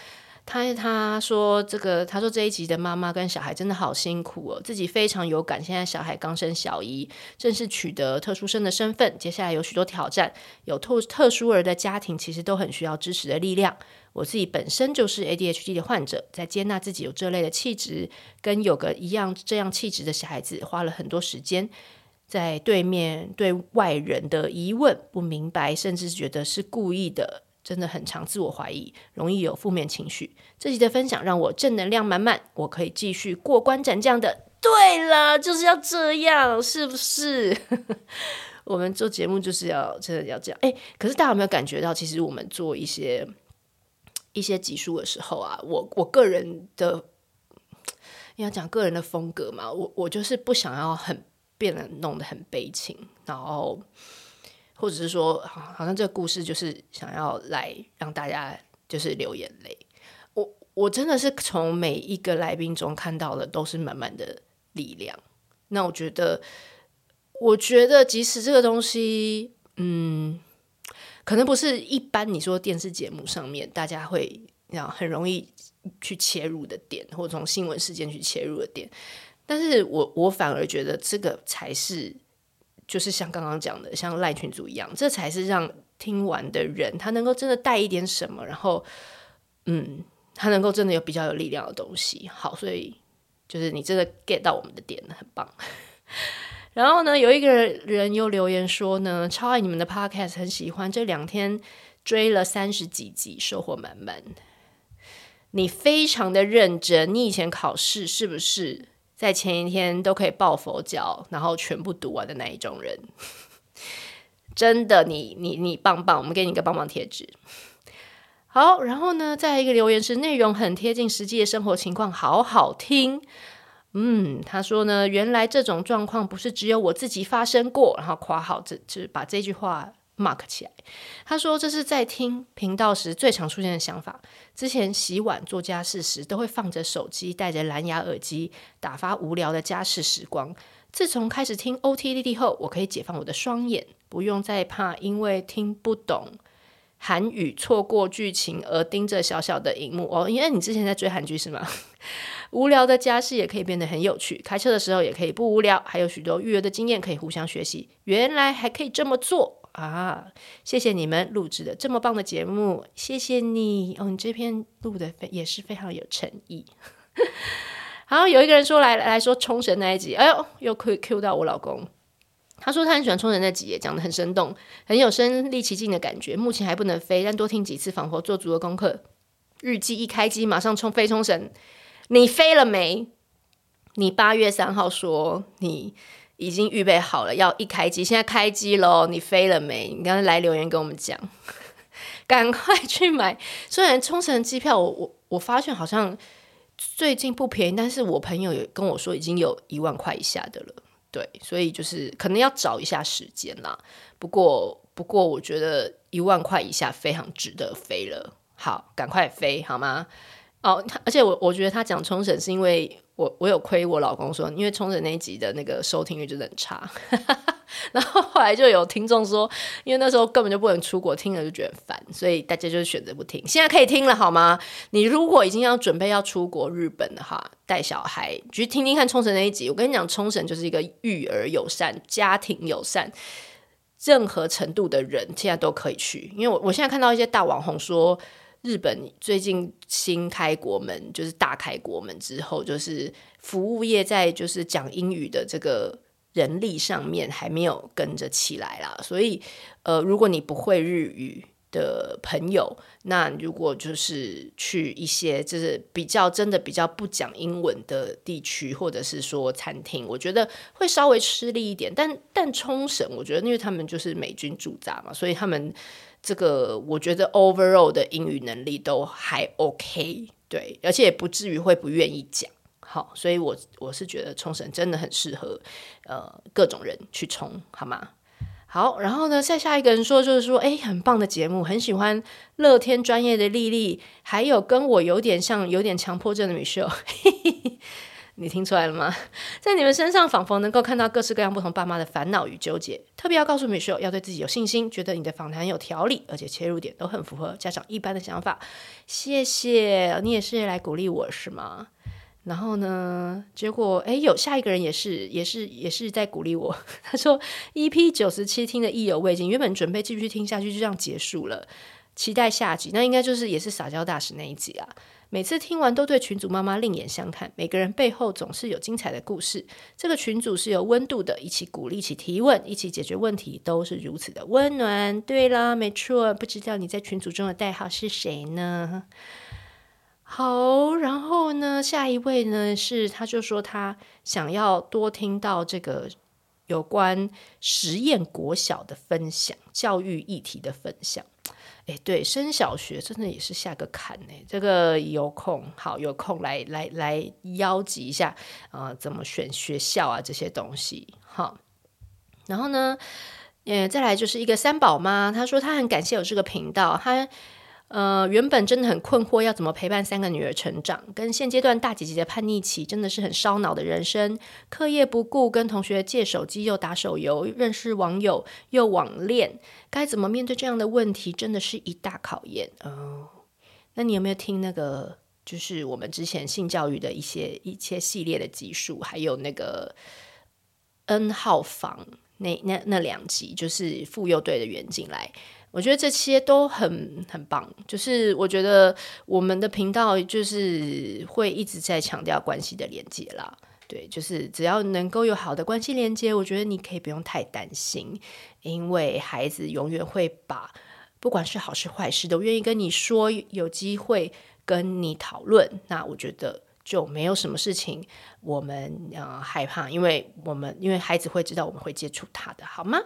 他他说这个，他说这一集的妈妈跟小孩真的好辛苦哦，自己非常有感。现在小孩刚生小一，正式取得特殊生的身份，接下来有许多挑战。有特特殊儿的家庭其实都很需要支持的力量。我自己本身就是 ADHD 的患者，在接纳自己有这类的气质，跟有个一样这样气质的小孩子，花了很多时间，在对面对外人的疑问不明白，甚至觉得是故意的。真的很常自我怀疑，容易有负面情绪。这集的分享让我正能量满满，我可以继续过关斩将的。对了，就是要这样，是不是？我们做节目就是要真的要这样。哎，可是大家有没有感觉到，其实我们做一些一些集数的时候啊，我我个人的要讲个人的风格嘛，我我就是不想要很变得弄得很悲情，然后。或者是说，好像这个故事就是想要来让大家就是流眼泪。我我真的是从每一个来宾中看到的都是满满的力量。那我觉得，我觉得即使这个东西，嗯，可能不是一般你说电视节目上面大家会要很容易去切入的点，或者从新闻事件去切入的点，但是我我反而觉得这个才是。就是像刚刚讲的，像赖群组一样，这才是让听完的人他能够真的带一点什么，然后，嗯，他能够真的有比较有力量的东西。好，所以就是你真的 get 到我们的点，很棒。然后呢，有一个人又留言说呢，超爱你们的 podcast，很喜欢，这两天追了三十几集，收获满满。你非常的认真，你以前考试是不是在前一天都可以抱佛脚，然后全部读完的那一种人？真的，你你你棒棒，我们给你一个棒棒贴纸。好，然后呢，再一个留言是内容很贴近实际的生活情况，好好听。嗯，他说呢，原来这种状况不是只有我自己发生过，然后括号这就是把这句话 mark 起来。他说这是在听频道时最常出现的想法。之前洗碗做家事时都会放着手机，戴着蓝牙耳机，打发无聊的家事时光。自从开始听 OTDD 后，我可以解放我的双眼，不用再怕因为听不懂韩语错过剧情而盯着小小的荧幕哦。因为你之前在追韩剧是吗？无聊的家事也可以变得很有趣，开车的时候也可以不无聊，还有许多育儿的经验可以互相学习。原来还可以这么做啊！谢谢你们录制的这么棒的节目，谢谢你哦，你这篇录的非也是非常有诚意。好，有一个人说来来说冲绳那一集，哎呦，又可以 Q 到我老公，他说他很喜欢冲绳那集，讲得很生动，很有身临其境的感觉。目前还不能飞，但多听几次，仿佛做足了功课。日记一开机，马上冲飞冲绳。你飞了没？你八月三号说你已经预备好了，要一开机，现在开机喽。你飞了没？你刚才来留言跟我们讲，赶快去买。虽然冲绳机票我，我发现好像最近不便宜，但是我朋友也跟我说已经有一万块以下的了。对，所以就是可能要找一下时间啦。不过不过，我觉得一万块以下非常值得飞了。好，赶快飞好吗？哦，而且我我觉得他讲冲绳是因为我我有亏我老公说，因为冲绳那一集的那个收听率真的很差，然后后来就有听众说，因为那时候根本就不能出国，听了就觉得烦，所以大家就选择不听。现在可以听了好吗？你如果已经要准备要出国日本的话，带小孩去听听看冲绳那一集。我跟你讲，冲绳就是一个育儿友善、家庭友善，任何程度的人现在都可以去。因为我我现在看到一些大网红说。日本最近新开国门，就是大开国门之后，就是服务业在就是讲英语的这个人力上面还没有跟着起来啦。所以，呃，如果你不会日语的朋友，那如果就是去一些就是比较真的比较不讲英文的地区，或者是说餐厅，我觉得会稍微吃力一点。但但冲绳，我觉得因为他们就是美军驻扎嘛，所以他们。这个我觉得 overall 的英语能力都还 OK，对，而且也不至于会不愿意讲。好，所以我我是觉得冲绳真的很适合呃各种人去冲，好吗？好，然后呢，再下一个人说就是说，哎，很棒的节目，很喜欢乐天专业的丽丽，还有跟我有点像、有点强迫症的 Michelle。你听出来了吗？在你们身上仿佛能够看到各式各样不同爸妈的烦恼与纠结。特别要告诉 Michelle，要对自己有信心，觉得你的访谈有条理，而且切入点都很符合家长一般的想法。谢谢你，也是来鼓励我是吗？然后呢，结果诶，有下一个人也是，也是，也是在鼓励我。他说：“EP 九十七听得意犹未尽，原本准备继续听下去，就这样结束了。期待下集，那应该就是也是撒娇大使那一集啊。”每次听完都对群主妈妈另眼相看，每个人背后总是有精彩的故事。这个群组是有温度的，一起鼓励，一起提问，一起解决问题，都是如此的温暖。对啦，没错，不知道你在群组中的代号是谁呢？好，然后呢，下一位呢是，他就说他想要多听到这个有关实验国小的分享，教育议题的分享。哎，对，升小学真的也是下个坎呢。这个有空好，有空来来来邀集一下啊、呃，怎么选学校啊这些东西好。然后呢，呃，再来就是一个三宝妈，她说她很感谢有这个频道，她。呃，原本真的很困惑，要怎么陪伴三个女儿成长？跟现阶段大姐姐的叛逆期，真的是很烧脑的人生。课业不顾，跟同学借手机又打手游，认识网友又网恋，该怎么面对这样的问题？真的是一大考验哦。那你有没有听那个，就是我们之前性教育的一些一些系列的集数，还有那个 N 号房那那那两集，就是妇幼队的远景来。我觉得这些都很很棒，就是我觉得我们的频道就是会一直在强调关系的连接啦。对，就是只要能够有好的关系连接，我觉得你可以不用太担心，因为孩子永远会把不管是好事坏事都愿意跟你说，有机会跟你讨论。那我觉得就没有什么事情我们呃害怕，因为我们因为孩子会知道我们会接触他的，好吗？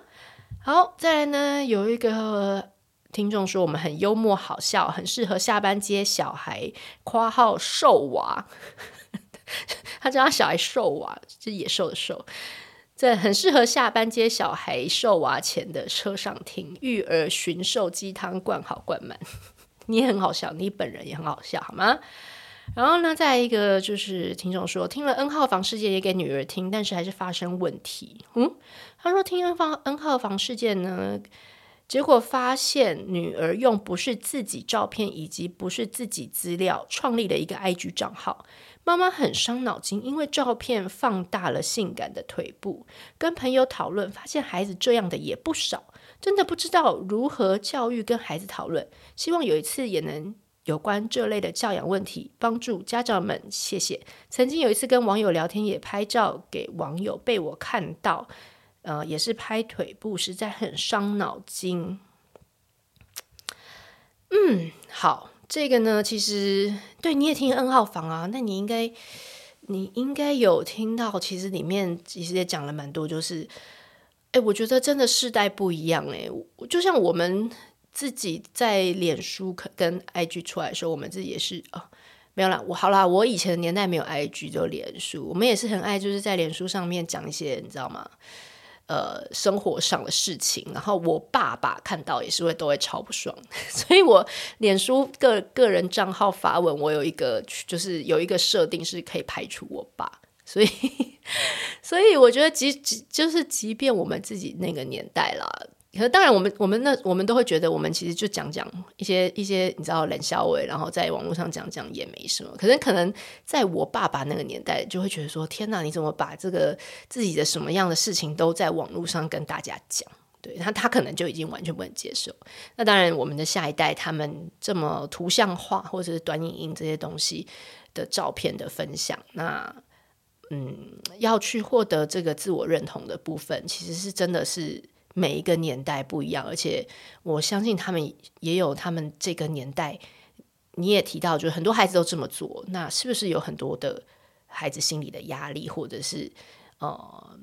好，再来呢，有一个听众说我们很幽默好笑，很适合下班接小孩（括号瘦娃）。他叫他小孩瘦娃，是野兽的兽。在很适合下班接小孩瘦娃前的车上听，育儿驯兽鸡汤灌好灌满。你也很好笑，你本人也很好笑，好吗？然后呢，再一个就是听众说，听了 N 号房事件也给女儿听，但是还是发生问题。嗯，他说听 N 房 N 号房事件呢，结果发现女儿用不是自己照片以及不是自己资料创立了一个 IG 账号，妈妈很伤脑筋，因为照片放大了性感的腿部，跟朋友讨论，发现孩子这样的也不少，真的不知道如何教育跟孩子讨论，希望有一次也能。有关这类的教养问题，帮助家长们，谢谢。曾经有一次跟网友聊天，也拍照给网友，被我看到，呃，也是拍腿部，实在很伤脑筋。嗯，好，这个呢，其实对你也听 N 号房啊，那你应该，你应该有听到，其实里面其实也讲了蛮多，就是，哎，我觉得真的世代不一样，哎，就像我们。自己在脸书跟 IG 出来的时候，我们自己也是哦，没有啦，我好啦，我以前的年代没有 IG，就脸书，我们也是很爱，就是在脸书上面讲一些，你知道吗？呃，生活上的事情。然后我爸爸看到也是会都会超不爽，所以我脸书个个人账号发文，我有一个就是有一个设定是可以排除我爸，所以 所以我觉得即即就是即便我们自己那个年代啦。可是当然，我们我们那我们都会觉得，我们其实就讲讲一些一些你知道冷笑话，然后在网络上讲讲也没什么。可是可能在我爸爸那个年代，就会觉得说：天哪，你怎么把这个自己的什么样的事情都在网络上跟大家讲？对，他他可能就已经完全不能接受。那当然，我们的下一代他们这么图像化或者是短影音这些东西的照片的分享，那嗯，要去获得这个自我认同的部分，其实是真的是。每一个年代不一样，而且我相信他们也有他们这个年代。你也提到，就是很多孩子都这么做，那是不是有很多的孩子心里的压力，或者是呃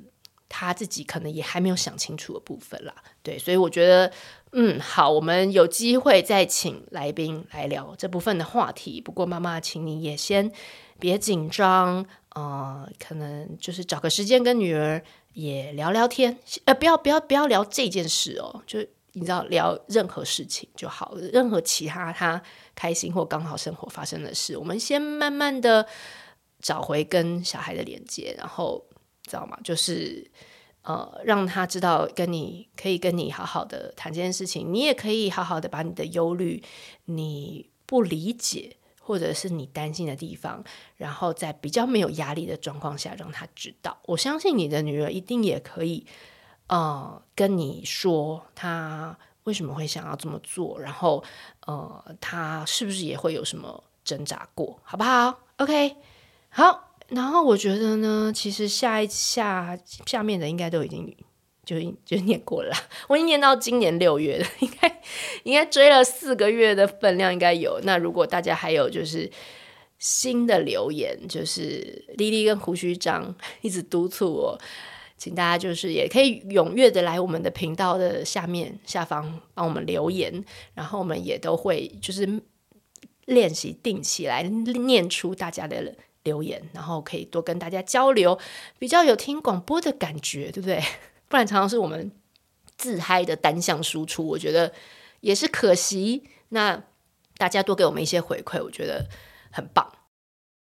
他自己可能也还没有想清楚的部分啦？对，所以我觉得，嗯，好，我们有机会再请来宾来聊这部分的话题。不过妈妈，请你也先别紧张，呃，可能就是找个时间跟女儿。也聊聊天，呃，不要不要不要聊这件事哦，就你知道聊任何事情就好，任何其他他开心或刚好生活发生的事，我们先慢慢的找回跟小孩的连接，然后知道吗？就是呃，让他知道跟你可以跟你好好的谈这件事情，你也可以好好的把你的忧虑，你不理解。或者是你担心的地方，然后在比较没有压力的状况下让他知道。我相信你的女儿一定也可以，呃，跟你说她为什么会想要这么做，然后呃，她是不是也会有什么挣扎过，好不好？OK，好。然后我觉得呢，其实下一下下面的应该都已经。就就念过了，我已经念到今年六月了，应该应该追了四个月的分量应该有。那如果大家还有就是新的留言，就是莉莉跟胡须章 一直督促我，请大家就是也可以踊跃的来我们的频道的下面下方帮我们留言，然后我们也都会就是练习定期来念出大家的留言，然后可以多跟大家交流，比较有听广播的感觉，对不对？不然常常是我们自嗨的单向输出，我觉得也是可惜。那大家多给我们一些回馈，我觉得很棒。